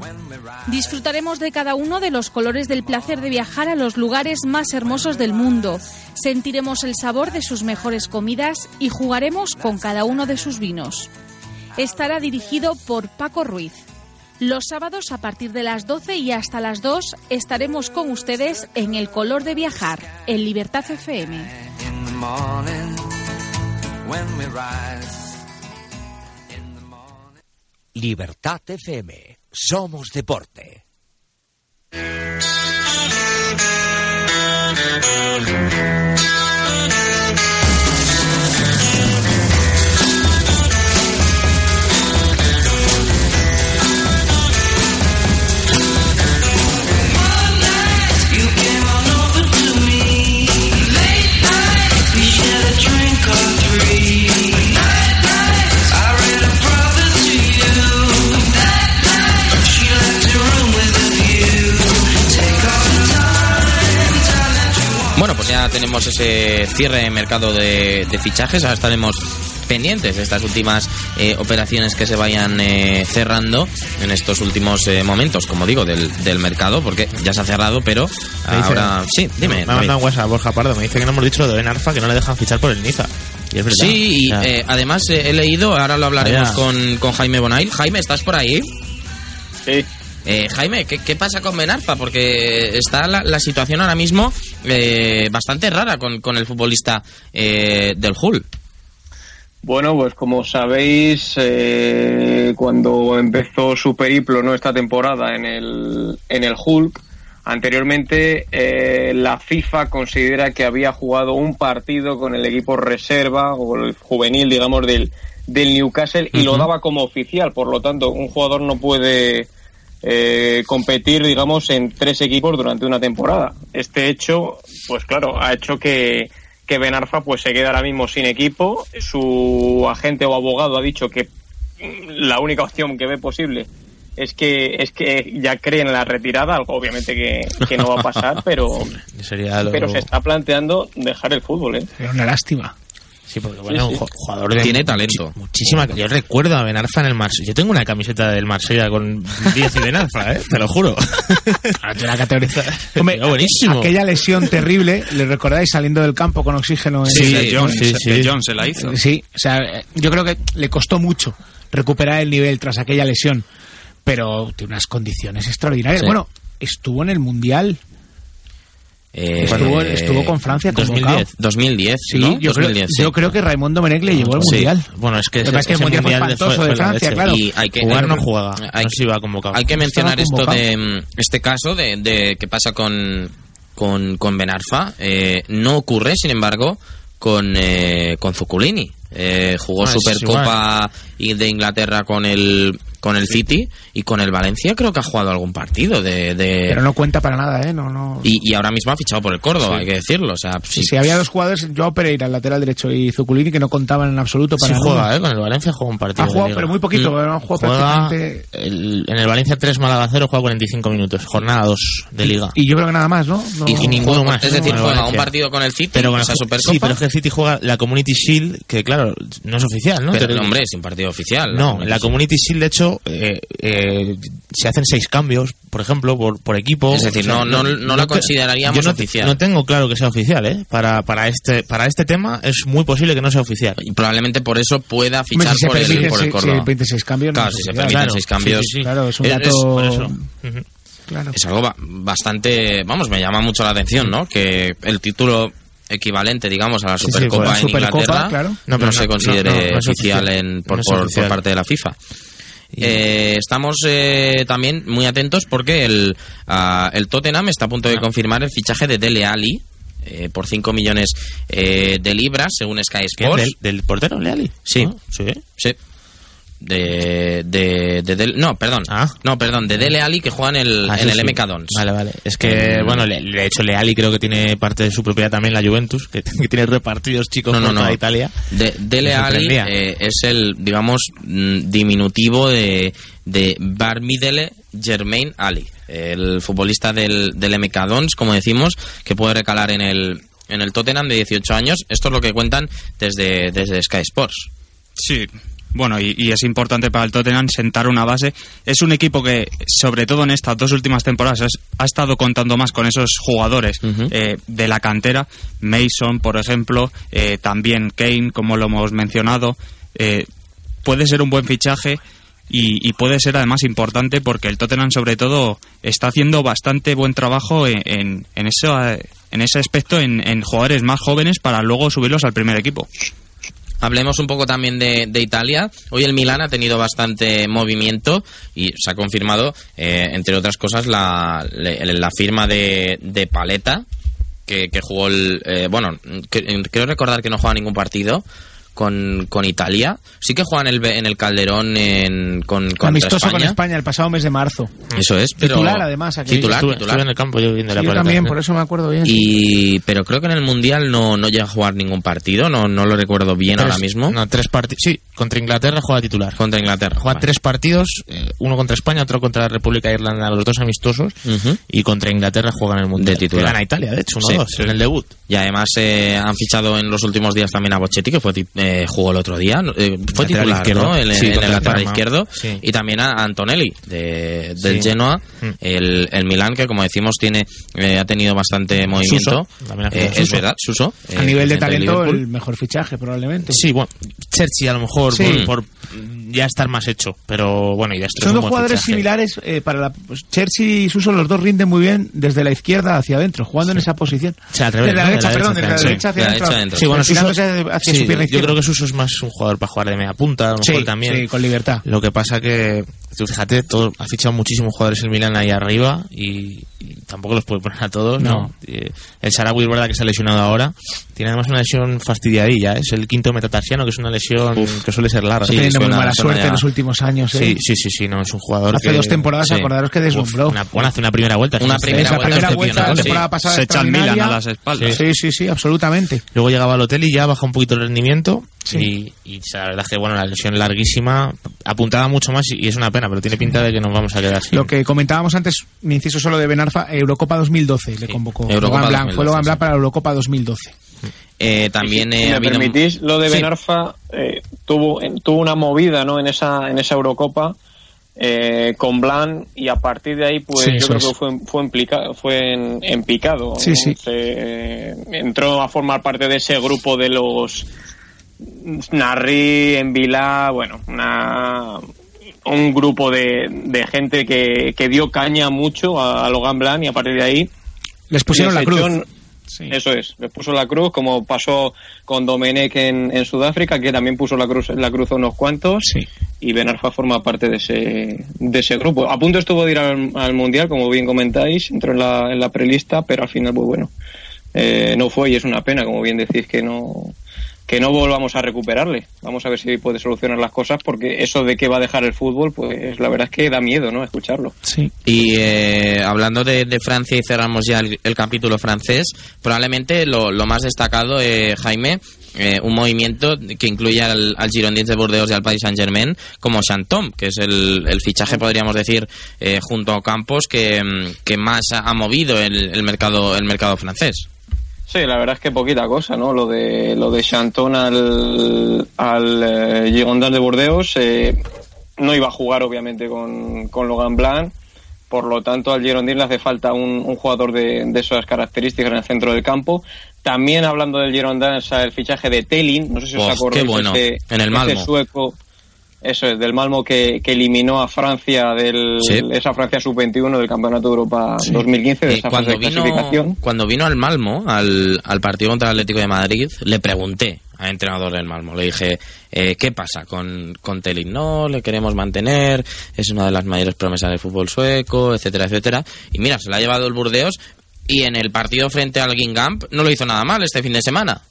Disfrutaremos de cada uno de los colores del placer de viajar a los lugares más hermosos del mundo. Sentiremos el sabor de sus mejores comidas y jugaremos con cada uno de sus vinos. Estará dirigido por Paco Ruiz. Los sábados a partir de las 12 y hasta las 2 estaremos con ustedes en El color de viajar, en Libertad FM. Libertad FM. Somos deporte. Bueno, pues ya tenemos ese cierre de mercado de, de fichajes. Ahora estaremos pendientes de estas últimas eh, operaciones que se vayan eh, cerrando en estos últimos eh, momentos, como digo, del, del mercado, porque ya se ha cerrado, pero dice- ahora sí, dime. Me ha mandado un WhatsApp Borja Pardo, me dice que no hemos dicho lo de Ben Arfa, que no le dejan fichar por el Niza. Y es verdad. Sí, y O sea, eh, además eh, he leído, ahora lo hablaremos con, con Jaime Bonail. Jaime, ¿estás por ahí? Sí. Eh, Jaime, ¿qué, qué pasa con Benarfa? Porque está la, la situación ahora mismo eh, bastante rara con, con el futbolista eh, del Hull. Bueno, pues como sabéis, eh, cuando empezó su periplo no esta temporada en el, en el Hulk, anteriormente eh, la FIFA considera que había jugado un partido con el equipo reserva o el juvenil, digamos, del, del Newcastle y lo daba como oficial. Por lo tanto, un jugador no puede eh, competir, digamos, en tres equipos durante una temporada. Este hecho, pues claro, ha hecho que, que Ben Arfa pues se queda ahora mismo sin equipo. Su agente o abogado ha dicho que la única opción que ve posible es que es que ya creen en la retirada, algo obviamente que, que no va a pasar, pero sería lo- pero se está planteando dejar el fútbol, ¿eh? Era una lástima. Sí, porque Sí, bueno, sí. un ju- jugador de Tiene talento. muchi- Muchísima. Yo recuerdo a Ben Arfa en el Marsella. Yo tengo una camiseta del Marsella con 10 y Ben Arfa, ¿eh? Te lo juro. la categoría. Hombre, buenísimo. aquella lesión terrible, ¿le recordáis saliendo del campo con oxígeno? En Sí, de Jones, sí, de Jones se la hizo. Sí, o sea, yo creo que le costó mucho recuperar el nivel tras aquella lesión, pero tiene unas condiciones extraordinarias. Sí. Bueno, estuvo en el Mundial. Eh, Estuvo- estuvo con Francia convocado. 2010, 2010, Sí, ¿no? yo, 2010, creo, sí. yo creo que Raimundo Menech le llevó al Sí. Mundial. Bueno, es que que pasa es que el Mundial fue espantoso de la Francia, claro. Y hay que, Jugar no juega. Hay, no se iba convocado. hay que mencionar esto de este caso de, de qué pasa con con, con Ben Arfa. Eh, no ocurre, sin embargo, con eh, con Zuculini. Eh, jugó Ah, es Supercopa de Inglaterra con el con el City y con el Valencia creo que ha jugado algún partido de, de- Pero no cuenta para nada, ¿eh? No, no. y, y ahora mismo ha fichado por el Córdoba, Sí. hay que decirlo. O sea, Sí, sí, sí, había dos jugadores, Joao Pereira, el lateral derecho, y Zuculini, que no contaban en absoluto para Sí nada. juega, ¿eh? Con el Valencia juega un partido. Ha jugado, pero muy poquito, Mm. no jugado Juega prácticamente- el- en el Valencia 3 Málaga 0 juega 45 minutos. Jornada 2 de liga. Y yo creo que nada más, ¿no? No- Y, y ninguno más. es decir, con el juega un partido con el City, pero con esa Supercopa. Sí, pero es que el City juega la Community Shield, que claro, no es oficial, ¿no? Pero, Te- hombre, es un partido oficial. No, la Community Shield, de hecho, eh, eh, se hacen seis cambios, por ejemplo, por, por equipo. Es decir, no- no- no la te- consideraríamos yo no, oficial. No tengo claro que sea oficial, ¿eh? Para, para, este, para este tema es muy posible que no sea oficial. Y probablemente por eso pueda Hombre, fichar si se por, el, por el Córdoba. si 26 cambios, no Claro, es si se permiten Claro, seis cambios. sí, sí, sí. Claro, es un es- dato- es por eso. Claro. Es algo ba- bastante, vamos, me llama mucho la atención, ¿no? Que el título equivalente, digamos, a la Sí, sí, Supercopa pues la en Supercopa, Inglaterra claro. no, No, se no- considere no, no, no oficial, oficial. en, por, No parte de la FIFA. Eh, estamos eh, también muy atentos porque el, ah, el Tottenham está a punto de confirmar el fichaje de Dele Alli eh, por 5 millones eh, de libras, según Sky. Sports. ¿Del, del portero, Leali? Sí. Ah, sí. Sí. De, de, no, perdón. No, perdón, de Dele Alli que juega en el, Ah, en sí, el sí. MK Dons. Vale, vale. Es que, En- bueno, le- de hecho, Leali creo que tiene parte de su propiedad también la Juventus, que, que tiene repartidos chicos No, no, por toda. Italia. De, Dele Alli sorprendía. eh, es el, digamos, mm, diminutivo de, de Barmidele Germain Ali, el futbolista del, del MK Dons, como decimos, que puede recalar en el, en el Tottenham de 18 años. Esto es lo que cuentan desde, desde Sky Sports. Sí, Bueno, y, y es importante para el Tottenham sentar una base. Es un equipo que, sobre todo en estas dos últimas temporadas, ha estado contando más con esos jugadores eh, de la cantera. Mason, por ejemplo, eh, también Kane, como lo hemos mencionado. Eh, puede ser un buen fichaje y, y puede ser además importante porque el Tottenham, sobre todo, está haciendo bastante buen trabajo en, en, en eso, en ese aspecto en, en jugadores más jóvenes para luego subirlos al primer equipo. Hablemos un poco también de, de Italia. Hoy el Milán ha tenido bastante movimiento y se ha confirmado, eh, entre otras cosas, la, la firma de, de Paleta, que, jugó el... eh, bueno, creo recordar que no juega ningún partido con, con Italia. Sí que juega en el, en el Calderón en, con, contra Amistoso con España. El pasado mes de marzo. Eso es, pero... Titular, además. Titular, Estuve- titular. estuve en el campo yo viendo Sí, la yo pelota. también, por eso me acuerdo bien. Y, pero creo que en el Mundial no, no llega a jugar ningún partido, no, no lo recuerdo bien Tres- ahora mismo. No, tres partidos. Sí, contra Inglaterra juega titular. Contra Inglaterra. Juega vale. tres partidos, eh, uno contra España, otro contra la República de Irlanda, los dos amistosos, y contra Inglaterra juegan en el Mundial. De titular. Gana Italia, de hecho, Sí, 1-2 sí. en el debut. Y además eh, han fichado en los últimos días también a Bochetti, que fue eh, jugó el otro día. eh, fue Lateral titular, izquierdo. ¿no? En, Sí, en contra el la lateral izquierdo. Sí. Y también a Antonelli, de, del Sí. Genoa. Mm. El, el Milán, que como decimos, tiene eh, ha tenido bastante movimiento. Eh, es verdad, Suso. a eh, nivel de talento, el mejor fichaje, probablemente. Sí, bueno, Chelsea a lo mejor Sí. por, por ya estar más hecho, pero bueno, y de Son dos jugadores similares eh, para la. Pues, Chelsea y Suso, los dos rinden muy bien desde la izquierda hacia adentro, jugando en esa posición. O sea, al revés, de la ¿no? derecha, De la perdón, de la derecha hacia adentro. Sí, bueno, Suso, Estirándose hacia sí, su pierna yo creo que Suso es más un jugador para jugar de media punta, a lo mejor Sí, también. sí, con libertad. Lo que pasa que, tú fíjate, todo, ha fichado muchísimos jugadores el Milan ahí arriba y, y tampoco los puede poner a todos, ¿no? No. Eh, El Sarawi es verdad que se ha lesionado ahora. Tiene además una lesión fastidiadilla, ¿eh? es el quinto metatarsiano, que es una lesión que suele ser larga. Está teniendo muy mala suerte ya. en los últimos años. ¿eh? Sí, sí, sí, sí, no, es un jugador Hace que- dos temporadas, sí. acordaros que deslumbró. Una, bueno, hace una primera vuelta. Una sí, primera Esa vuelta primera vuelta la sí. temporada pasada Se echa el Milan a las espaldas. Sí, sí, sí, absolutamente. Luego llegaba al hotel y ya baja un poquito el rendimiento. Sí. Y, y la verdad es que, bueno, la lesión larguísima apuntaba mucho más y, y es una pena, pero tiene pinta de que nos vamos a quedar sin. Lo que comentábamos antes, me inciso solo de Benarfa, Eurocopa 2012 le convocó. Eurocopa Logan Blanc, 2012, fue Logan sí. Blanc para la Eurocopa 2012. Eh, también si eh, me habido- permitís, lo de Sí. Benarfa eh, tuvo, en- tuvo una movida ¿no? en, esa, en esa Eurocopa eh, con Blan y a partir de ahí pues Sí, yo creo es. que fue, fue, en, plica- fue en, en picado. Sí, sí. Se- entró a formar parte de ese grupo de los Narri, Envila, bueno, una, un grupo de, de gente que, que dio caña mucho a, a Logan Blan y a partir de ahí Les pusieron la cruz. en- Eso es, les puso la cruz, como pasó con Domenech en, en Sudáfrica, que también puso la cruz, la cruz a unos cuantos, y Benarfa forma parte de ese, de ese grupo. A punto estuvo de ir al, al Mundial, como bien comentáis, entró en la, en la prelista, pero al final, pues bueno, eh, no fue y es una pena, como bien decís, que no que no volvamos a recuperarle. Vamos a ver si puede solucionar las cosas, porque eso de que va a dejar el fútbol, pues la verdad es que da miedo, ¿no? Escucharlo. Sí. Y eh, hablando de, de Francia y cerramos ya el, el capítulo francés, probablemente lo, lo más destacado, eh, Jaime, eh, un movimiento que incluye al, al Girondins de Burdeos y al Paris Saint Germain como Chantom, que es el, el fichaje, podríamos decir, eh, junto a Campos, que, que más ha, ha movido el, el mercado el mercado francés. Sí, la verdad es que poquita cosa, ¿no? Lo de lo de Chanton al, al eh, Girondins de Burdeos eh, no iba a jugar obviamente con, con Logan Blanc, por lo tanto al Girondins le hace falta un, un jugador de, de esas características en el centro del campo. También hablando del Girondins, el fichaje de Telin, no sé si os acordáis bueno, ese- en el Malmo. sueco, eso es, del Malmo que, que eliminó a Francia del Sí. esa Francia sub-21 del Campeonato de Europa 2015 de esa cuando fase de vino clasificación. cuando vino al Malmo al, al partido contra el Atlético de Madrid le pregunté al entrenador del Malmo le dije eh, qué pasa con con Telin no le queremos mantener es una de las mayores promesas del fútbol sueco etcétera etcétera y mira se la ha llevado el Burdeos y en el partido frente al Guingamp no lo hizo nada mal este fin de semana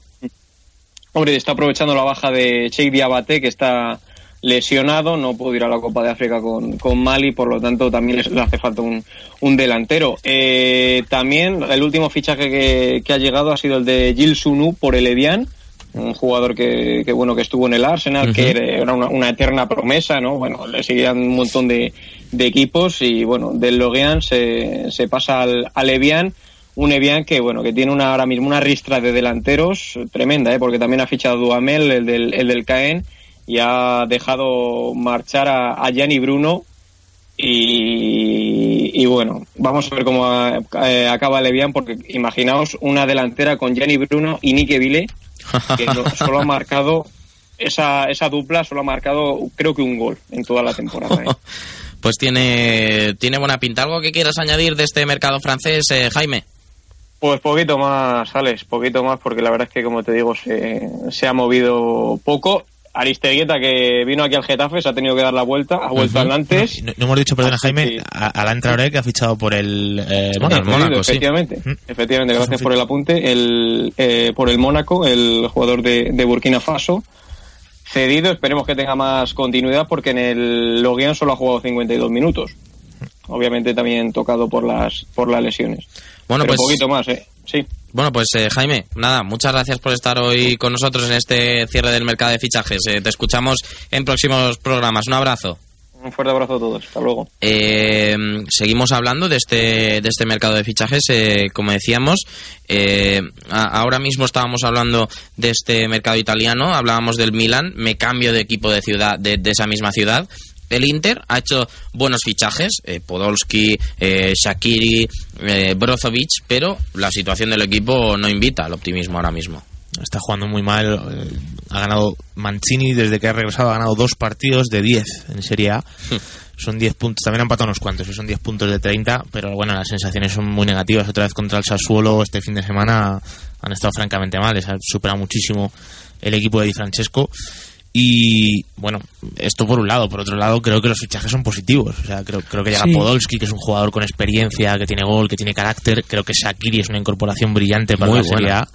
Hombre, está aprovechando la baja de Cheikh Diabate, que está lesionado, no pudo ir a la Copa de África con, con Mali, por lo tanto también le, hace falta un, un delantero. Eh, también el último fichaje que, que ha llegado ha sido el de Gil Sunu por el Evian, un jugador que, que, bueno que estuvo en el Arsenal, que era una, una eterna promesa, ¿no? Bueno, le seguían un montón de, de equipos y bueno, del Loguean se, se pasa al, al Evian un Evian que bueno que tiene una ahora mismo una ristra de delanteros tremenda ¿eh? porque también ha fichado Duhamel el del, el del Caen y ha dejado marchar a, a Gianni Bruno y, y bueno, vamos a ver cómo a- eh, acaba Levian porque imaginaos una delantera con Gianni Bruno y Nique Vile que no- solo ha marcado esa, esa dupla solo ha marcado creo que un gol en toda la temporada. ¿eh? Pues tiene, tiene buena pinta. ¿Algo que quieras añadir de este mercado francés, eh, Jaime? Pues poquito más, Alex, poquito más, porque la verdad es que, como te digo, se, se ha movido poco. Aristeguieta, que vino aquí al Getafe, se ha tenido que dar la vuelta, ha vuelto al antes. No, no hemos dicho, perdona, Así Jaime, que- Alan Traoré que ha fichado por el eh, Bueno, Mónaco. efectivamente, efectivamente, gracias por el apunte. El, eh, por el Mónaco, el jugador de, de Burkina Faso, cedido, esperemos que tenga más continuidad porque en el Loguian solo ha jugado 52 minutos. Obviamente también tocado por las por las lesiones. Bueno, Pero pues- poquito más, ¿eh? Sí. Bueno, pues eh, Jaime, nada, muchas gracias por estar hoy con nosotros en este cierre del mercado de fichajes. Eh, te escuchamos en próximos programas. Un abrazo. Un fuerte abrazo a todos. Hasta luego. Eh, seguimos hablando de este, de este mercado de fichajes, eh, como decíamos. eh, a- ahora mismo estábamos hablando de este mercado italiano, hablábamos del Milan, me cambio de equipo de ciudad, de, de esa misma ciudad. El Inter ha hecho buenos fichajes, eh, Podolski, eh, Shakiri, eh, Brozovic, pero la situación del equipo no invita al optimismo ahora mismo. Está jugando muy mal. eh, Ha ganado Mancini desde que ha regresado, ha ganado dos partidos de 10 en Serie A. Son 10 puntos, también han empatado unos cuantos, son 10 puntos de 30, pero bueno, las sensaciones son muy negativas. Otra vez contra el Sassuolo este fin de semana han estado francamente mal, les ha superado muchísimo el equipo de Di Francesco. Y bueno, esto por un lado. Por otro lado, creo que los fichajes son positivos. O sea, creo, creo que llega Sí. Podolski, que es un jugador con experiencia, que tiene gol, que tiene carácter. Creo que Shakiri es una incorporación brillante para Muy la Serie. A.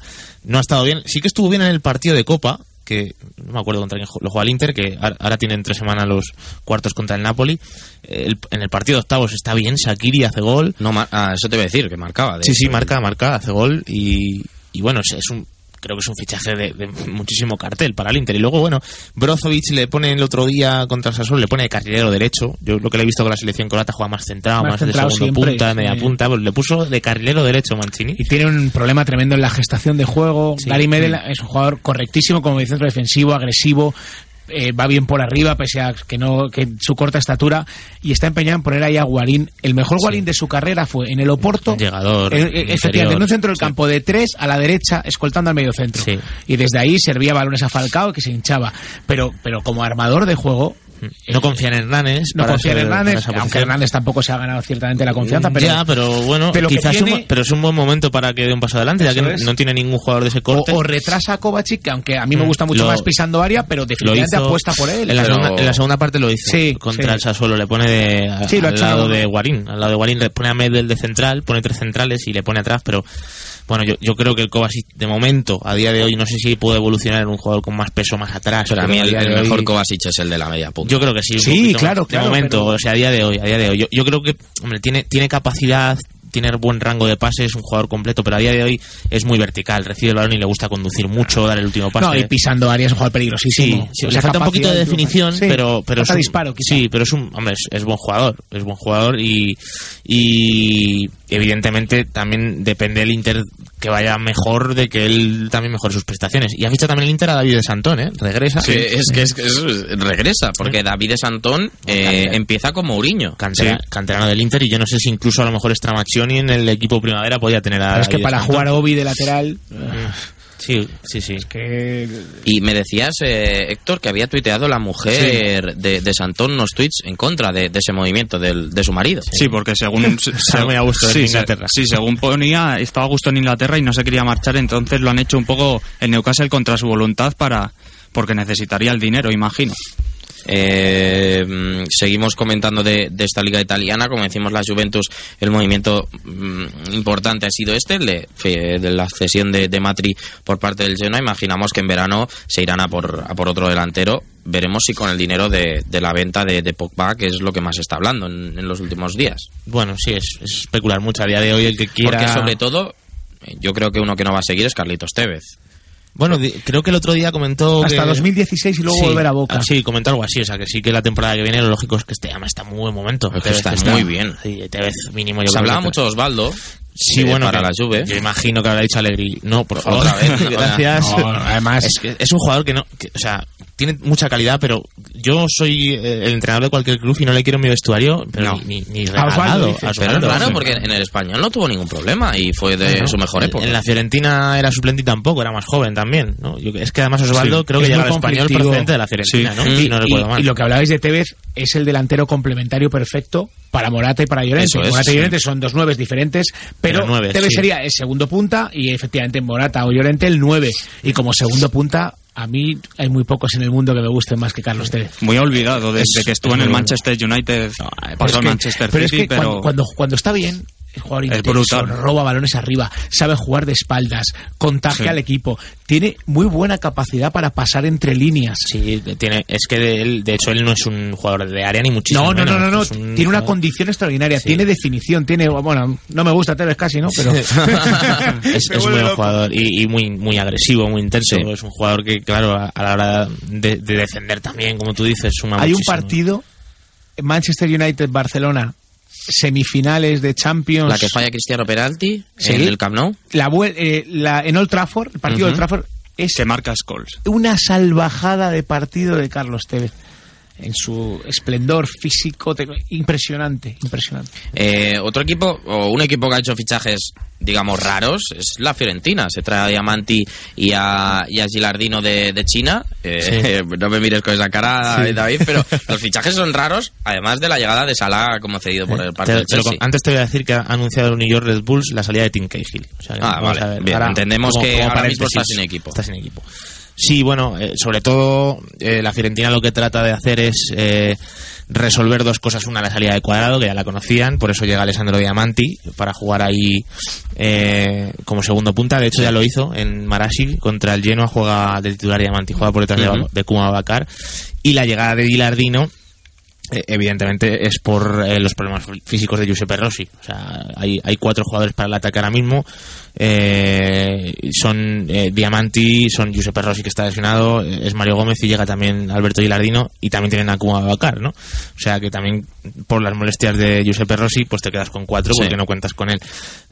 No ha estado bien. Sí que estuvo bien en el partido de Copa, que no me acuerdo contra quién lo juega el Inter, que ahora ahora tienen tres semanas los cuartos contra el Napoli. El- en el partido de octavos está bien, Shakiri hace gol. No, ah, eso te voy a decir, que marcaba. de Sí, sí, marca, marca, hace gol y, y bueno, es, es un creo que es un fichaje de, de muchísimo cartel para el Inter. Y luego, bueno, Brozovic le pone el otro día contra Sassuolo, le pone de carrilero derecho. Yo lo que le he visto con la selección croata juega más centrado, Más más, centrado de segundo siempre, punta, de media sí. punta. Pues le puso de carrilero derecho Mancini. Y tiene un problema tremendo en la gestación de juego. Sí. Gary Medel es un jugador correctísimo como centro defensivo, agresivo, eh, va bien por arriba pese a que no que su corta estatura y está empeñado en poner ahí a Guarín. El mejor Guarín de su carrera fue en el Oporto. Llegador, eh, eh, interior. efectivamente, en un centro del campo de tres a la derecha, escoltando al medio centro. Sí. Y desde ahí servía balones a Falcao que se hinchaba. Pero, pero como armador de juego, No confía en Hernández. no para confía en Hernández, aunque. Hernández tampoco se ha ganado ciertamente la confianza, pero, ya, pero bueno, pero quizás tiene- un, pero es un buen momento para que dé un paso adelante, ya que no tiene ningún jugador de ese o, corte. o retrasa a Kovacic, que aunque a mí me Mm, gusta mucho lo- más pisando área, pero definitivamente hizo- apuesta por él. En la, Pero- segunda, en la segunda parte lo hizo Sí, contra sí. el Sassuolo, le pone de, a- Sí, al lado de Guarín, al lado de Guarín le pone a Medel de central, pone tres centrales y le pone atrás, pero bueno, yo, yo creo que el Kovacic de momento, a día de hoy, no sé si puede evolucionar en un jugador con más peso más atrás. Pero a mí el, de hoy- mejor Kovacic es el de la media punta. yo creo que sí. un Sí, claro, más. claro, De momento, pero- o sea, a día de hoy, a día de hoy. Yo, yo creo que, hombre, tiene, tiene capacidad, tiene buen rango de pases, es un jugador completo, pero a día de hoy es muy vertical. Recibe el balón y le gusta conducir mucho, dar el último pase. No, y pisando área es un jugador Sí, peligrosísimo. sí, Esa le falta un poquito de definición, sí, pero, pero es un- disparo, quizá. Sí, pero es un, hombre, es, es buen jugador, es buen jugador y, y evidentemente también depende el Inter que vaya mejor de que él también mejore sus prestaciones. Y ha fichado también el Inter a David de Santón, ¿eh? Regresa. Sí, es que es, que es- regresa, porque David Santón eh, empieza como Mourinho. Cantera- canterano del Inter y yo no sé si incluso a lo mejor Stramaccioni en el equipo primavera podía tener a Pero es que para jugar a Obi de lateral, Sí, sí, sí. que Y me decías, eh, Héctor, que había tuiteado la mujer de, de Santón unos tweets en contra de, de ese movimiento del, de su marido. Sí, porque según a gusto en Inglaterra. se- sí, según ponía, estaba a gusto en Inglaterra y no se quería marchar, entonces lo han hecho un poco el Newcastle contra su voluntad para porque necesitaría el dinero, imagino. Eh, mm, seguimos comentando de, de esta liga italiana, como decimos la Juventus, el movimiento mm, importante ha sido este, el de, la cesión de, de Matri por parte del Genoa. Imaginamos que en verano se irán a por, a por otro delantero. Veremos si con el dinero de, la venta de, Pogba, que es lo que más se está hablando en, en los últimos días. Bueno, sí, es, es especular mucho a día de hoy el que quiera. Porque sobre todo, yo creo que uno que no va a seguir es Carlitos Tevez. Bueno, creo que el otro día comentó hasta que- 2016 y luego Sí, volver a Boca. ah, Sí, comentó algo así, o sea que sí que la temporada que viene lo lógico es que este ama está en muy buen momento. Es que Tevez está muy bien. Sí, Tevez mínimo yo Se hablaba mucho de Osvaldo, Sí, eh, bueno, para que- la Juve. Yo imagino que habrá dicho Alegri. No, por favor. Otra vez, no, Gracias. no, además- es, que es un jugador que no, que, o sea, tiene mucha calidad, pero yo soy eh, el entrenador de cualquier club y no le quiero en mi vestuario, pero ni, ni, ni A Osvaldo regalado. a Pero es Osvaldo. raro porque en el español no tuvo ningún problema y fue de su mejor época. En la Fiorentina era suplente y tampoco, era más joven también. ¿no? Yo- es que además Osvaldo Sí, creo que llega al español procedente de la Fiorentina, Sí. ¿no? No recuerdo y- mal. y lo que hablabais de Tevez es el delantero complementario perfecto para Morata y para Llorente. Es, Morata y sí. Llorente son dos nueves diferentes, pero, Pero nueves, Tevez sí. sería el segundo punta y efectivamente Morata o Llorente el nueve. Y como segundo punta, a mí hay muy pocos en el mundo que me gusten más que Carlos Tevez. Muy olvidado desde Es- que estuvo es en el Manchester United, Pero pasó al Manchester pero es City, que pero cuando, cuando, cuando está bien, el jugador intenso, roba balones arriba, sabe jugar de espaldas, contagia Sí. al equipo, tiene muy buena capacidad para pasar entre líneas. Sí, tiene, es que de, él, de hecho él no es un jugador de área ni muchísimo No, no, no, menos. no, no. Un Tiene una condición extraordinaria, tiene definición, tiene, bueno, no me gusta Tevez casi, ¿no? Pero es, es muy buen jugador y, y muy muy agresivo, muy intenso. Es un jugador que, claro, a, a la hora de, de defender también, como tú dices, suma Hay un partido, Manchester United-Barcelona, semifinales de Champions. La que falla Cristiano penalti Sí. en el Camp Nou. La, eh, la- en Old Trafford, el partido de. Old Trafford, es que marca Scholes. una salvajada de partido de Carlos Tevez. En su esplendor físico, te- impresionante, impresionante. Eh, otro equipo, o un equipo que ha hecho fichajes, digamos, raros, es la Fiorentina. Se trae a Diamanti y a, y a Gilardino de, de China. Eh, No me mires con esa cara, Sí. David, pero los fichajes son raros, además de la llegada de Salah como cedido por el parte Te- del te lo- Chelsea. antes te voy a decir que ha anunciado el New York Red Bulls la salida de Tim Cahill. O sea, Ah, vale, entendemos que ahora mismo está paréntesis, sin equipo. Está sin equipo. Sí, bueno, eh, sobre todo eh, la Fiorentina lo que trata de hacer es eh, resolver dos cosas. Una, la salida de cuadrado, que ya la conocían, por eso llega Alessandro Diamanti para jugar ahí eh, como segundo punta. De hecho, ya lo hizo en Marassi contra el Genoa, juega de titular Diamanti, juega por detrás de- Kuma. Y la llegada de Gilardino evidentemente es por eh, los problemas fí- físicos de Giuseppe Rossi. O sea, hay, hay cuatro jugadores para el ataque ahora mismo. Eh, son eh, Diamanti, son Giuseppe Rossi que está lesionado, es Mario Gómez y llega también Alberto Gilardino y también tienen a Kuma Bacar, ¿no? O sea que también por las molestias de Giuseppe Rossi pues te quedas con cuatro Sí. porque no cuentas con él.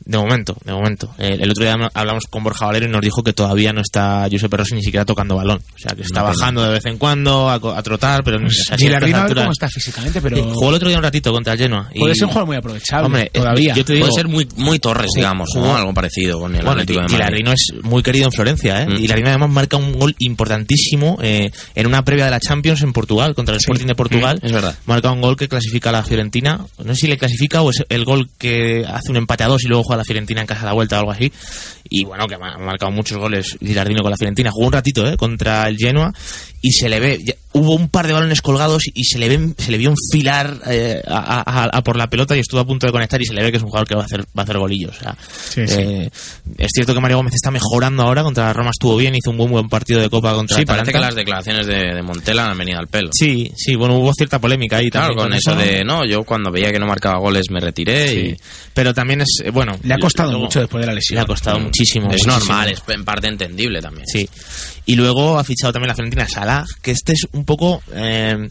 De momento, de momento. Eh, el otro día hablamos con Borja Valero y nos dijo que todavía no está Giuseppe Rossi ni siquiera tocando balón. O sea que está bajando de vez en cuando a, trotar, pero no sé. así a estas Gilardino a cómo está físicamente, pero eh, Jugó el otro día un ratito contra el Genoa. y- puede ser un jugador muy aprovechable Hombre, eh, todavía. yo te digo, Puede ser muy, muy Torres, Sí, digamos, jugó- ¿no? Algo parecido con el bueno, Atlético de Madrid. Es muy querido en Florencia, ¿eh? Mm. Y Gilardino además marca un gol importantísimo eh, en una previa de la Champions en Portugal, contra el Sporting de Portugal. Mm, es verdad. Marca un gol que clasifica a la Fiorentina. No sé si le clasifica o es el gol que hace un empate a dos y luego juega la Fiorentina en casa a la vuelta o algo así. Y bueno, que ha marcado muchos goles Gilardino con la Fiorentina. Jugó un ratito, ¿eh? Contra el Genoa y se le ve... hubo un par de balones colgados y se le ve, se le vio enfilar eh, a, a- a por la pelota y estuvo a punto de conectar y se le ve que es un jugador que va a hacer, va a hacer golillos. O sea, Sí, sí. eh, es cierto que Mario Gómez está mejorando ahora, contra la Roma estuvo bien, hizo un buen buen partido de Copa contra Sí, el parece que Atalanta. las declaraciones de, de Montela han venido al pelo. Sí, sí, bueno, hubo cierta polémica ahí Claro, también con eso de, no, yo cuando veía que no marcaba goles me retiré Sí. y... Pero también es, eh, bueno... Le ha costado luego- mucho después de la lesión. Le ha costado muchísimo. Es muchísimo. normal, es en parte entendible también. Sí. Y luego ha fichado también la Fiorentina Salah, que este es un poco... eh,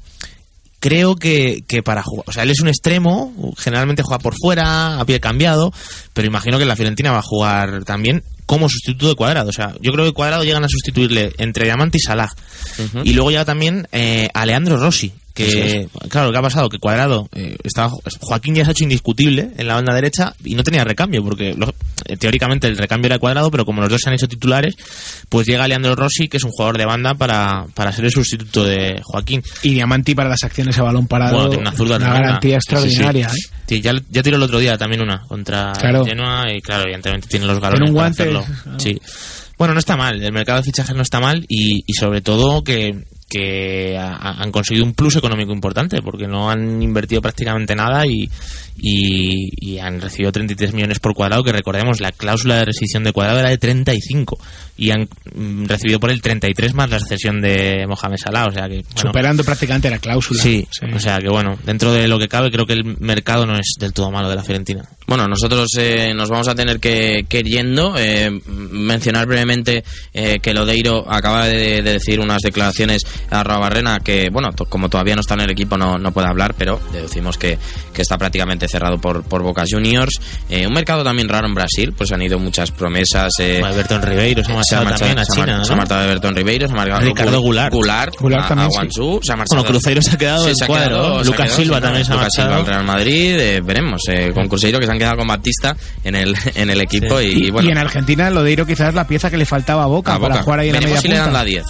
creo que, que para jugar... O sea, él es un extremo, generalmente juega por fuera, a pie cambiado, pero imagino que la Fiorentina va a jugar también como sustituto de Cuadrado. O sea, yo creo que Cuadrado llegan a sustituirle entre Diamante y Salah. Y luego llega también eh, a Leandro Rossi, que claro, ¿qué ha pasado? Que Cuadrado eh, estaba Joaquín ya se ha hecho indiscutible en la banda derecha y no tenía recambio, porque lo- eh, teóricamente el recambio era Cuadrado, pero como los dos se han hecho titulares, pues llega Leandro Rossi, que es un jugador de banda para, para ser el sustituto de Joaquín. Y Diamanti para las acciones a balón parado. Bueno, tiene una zurda garantía Sí, sí. extraordinaria. ¿eh? Sí, ya, ya tiró el otro día también una contra Claro. Genoa y claro, evidentemente tiene los galones un para guante, hacerlo. claro. Sí. Bueno, no está mal, el mercado de fichajes no está mal y, y sobre todo que, que ha- han conseguido un plus económico importante porque no han invertido prácticamente nada y, y, y han recibido 33 millones por cuadrado, que recordemos, la cláusula de rescisión de cuadrado era de 35 y han mm, recibido por el 33 más la cesión de Mohamed Salah, o sea que... bueno, Superando prácticamente la cláusula. Sí, o sea que bueno, dentro de lo que cabe creo que el mercado no es del todo malo de la Fiorentina. Bueno, nosotros eh, nos vamos a tener que, que ir yendo. Eh, mencionar brevemente eh, que Lodeiro acaba de, de decir unas declaraciones a Barrena que, bueno, to- como todavía no está en el equipo no, no puede hablar, pero deducimos que, que está prácticamente cerrado por, por Boca Juniors. Eh, un mercado también raro en Brasil, pues han ido muchas promesas. Eh, Everton Ribeiro se ha marchado también a se ha mar- China, Se ha marchado Everton Ribeiro, se ha marchado Ricardo Goulart. Goulart, Goulart a, también, a sí. Guangzhou, se ha marchado. Bueno, Cruzeiro se ha quedado Sí, en se cuadro. quedado- Lucas quedado, Silva sí, también se ha Lucas Silva marchado. al Real Madrid, eh, veremos. eh, con Cruzeiro que se han quedado con Batista en el, en el equipo y, y bueno. y en Argentina, Lodeiro quizás es la pieza que le faltaba a Boca a para Boca. jugar ahí en la media si le dan punta. la 10.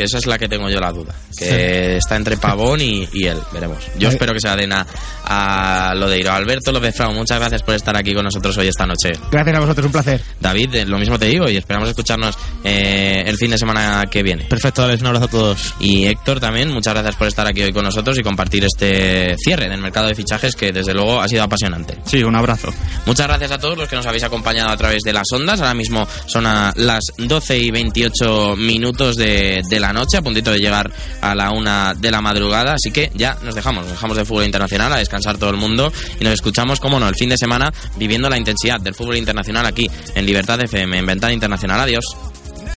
Que esa es la que tengo yo la duda. Que está entre Pavón y, y él. Veremos. Yo Vale. espero que se la den a, a Lodeiro. Alberto López Frau, muchas gracias por estar aquí con nosotros hoy esta noche. Gracias a vosotros, un placer. David, eh, lo mismo te digo y esperamos escucharnos eh, el fin de semana que viene. Perfecto, Alex, un abrazo a todos. Y Héctor también, muchas gracias por estar aquí hoy con nosotros y compartir este cierre del mercado de fichajes que desde luego ha sido apasionante. Sí, un abrazo. Muchas gracias a todos los que nos habéis acompañado a través de las ondas. Ahora mismo son a las 12 y 28 minutos de, de noche, a puntito de llegar a la una de la madrugada. Así que ya nos dejamos, nos dejamos de fútbol internacional, a descansar todo el mundo y nos escuchamos, como no, el fin de semana viviendo la intensidad del fútbol internacional aquí en Libertad FM, en Ventana Internacional. Adiós.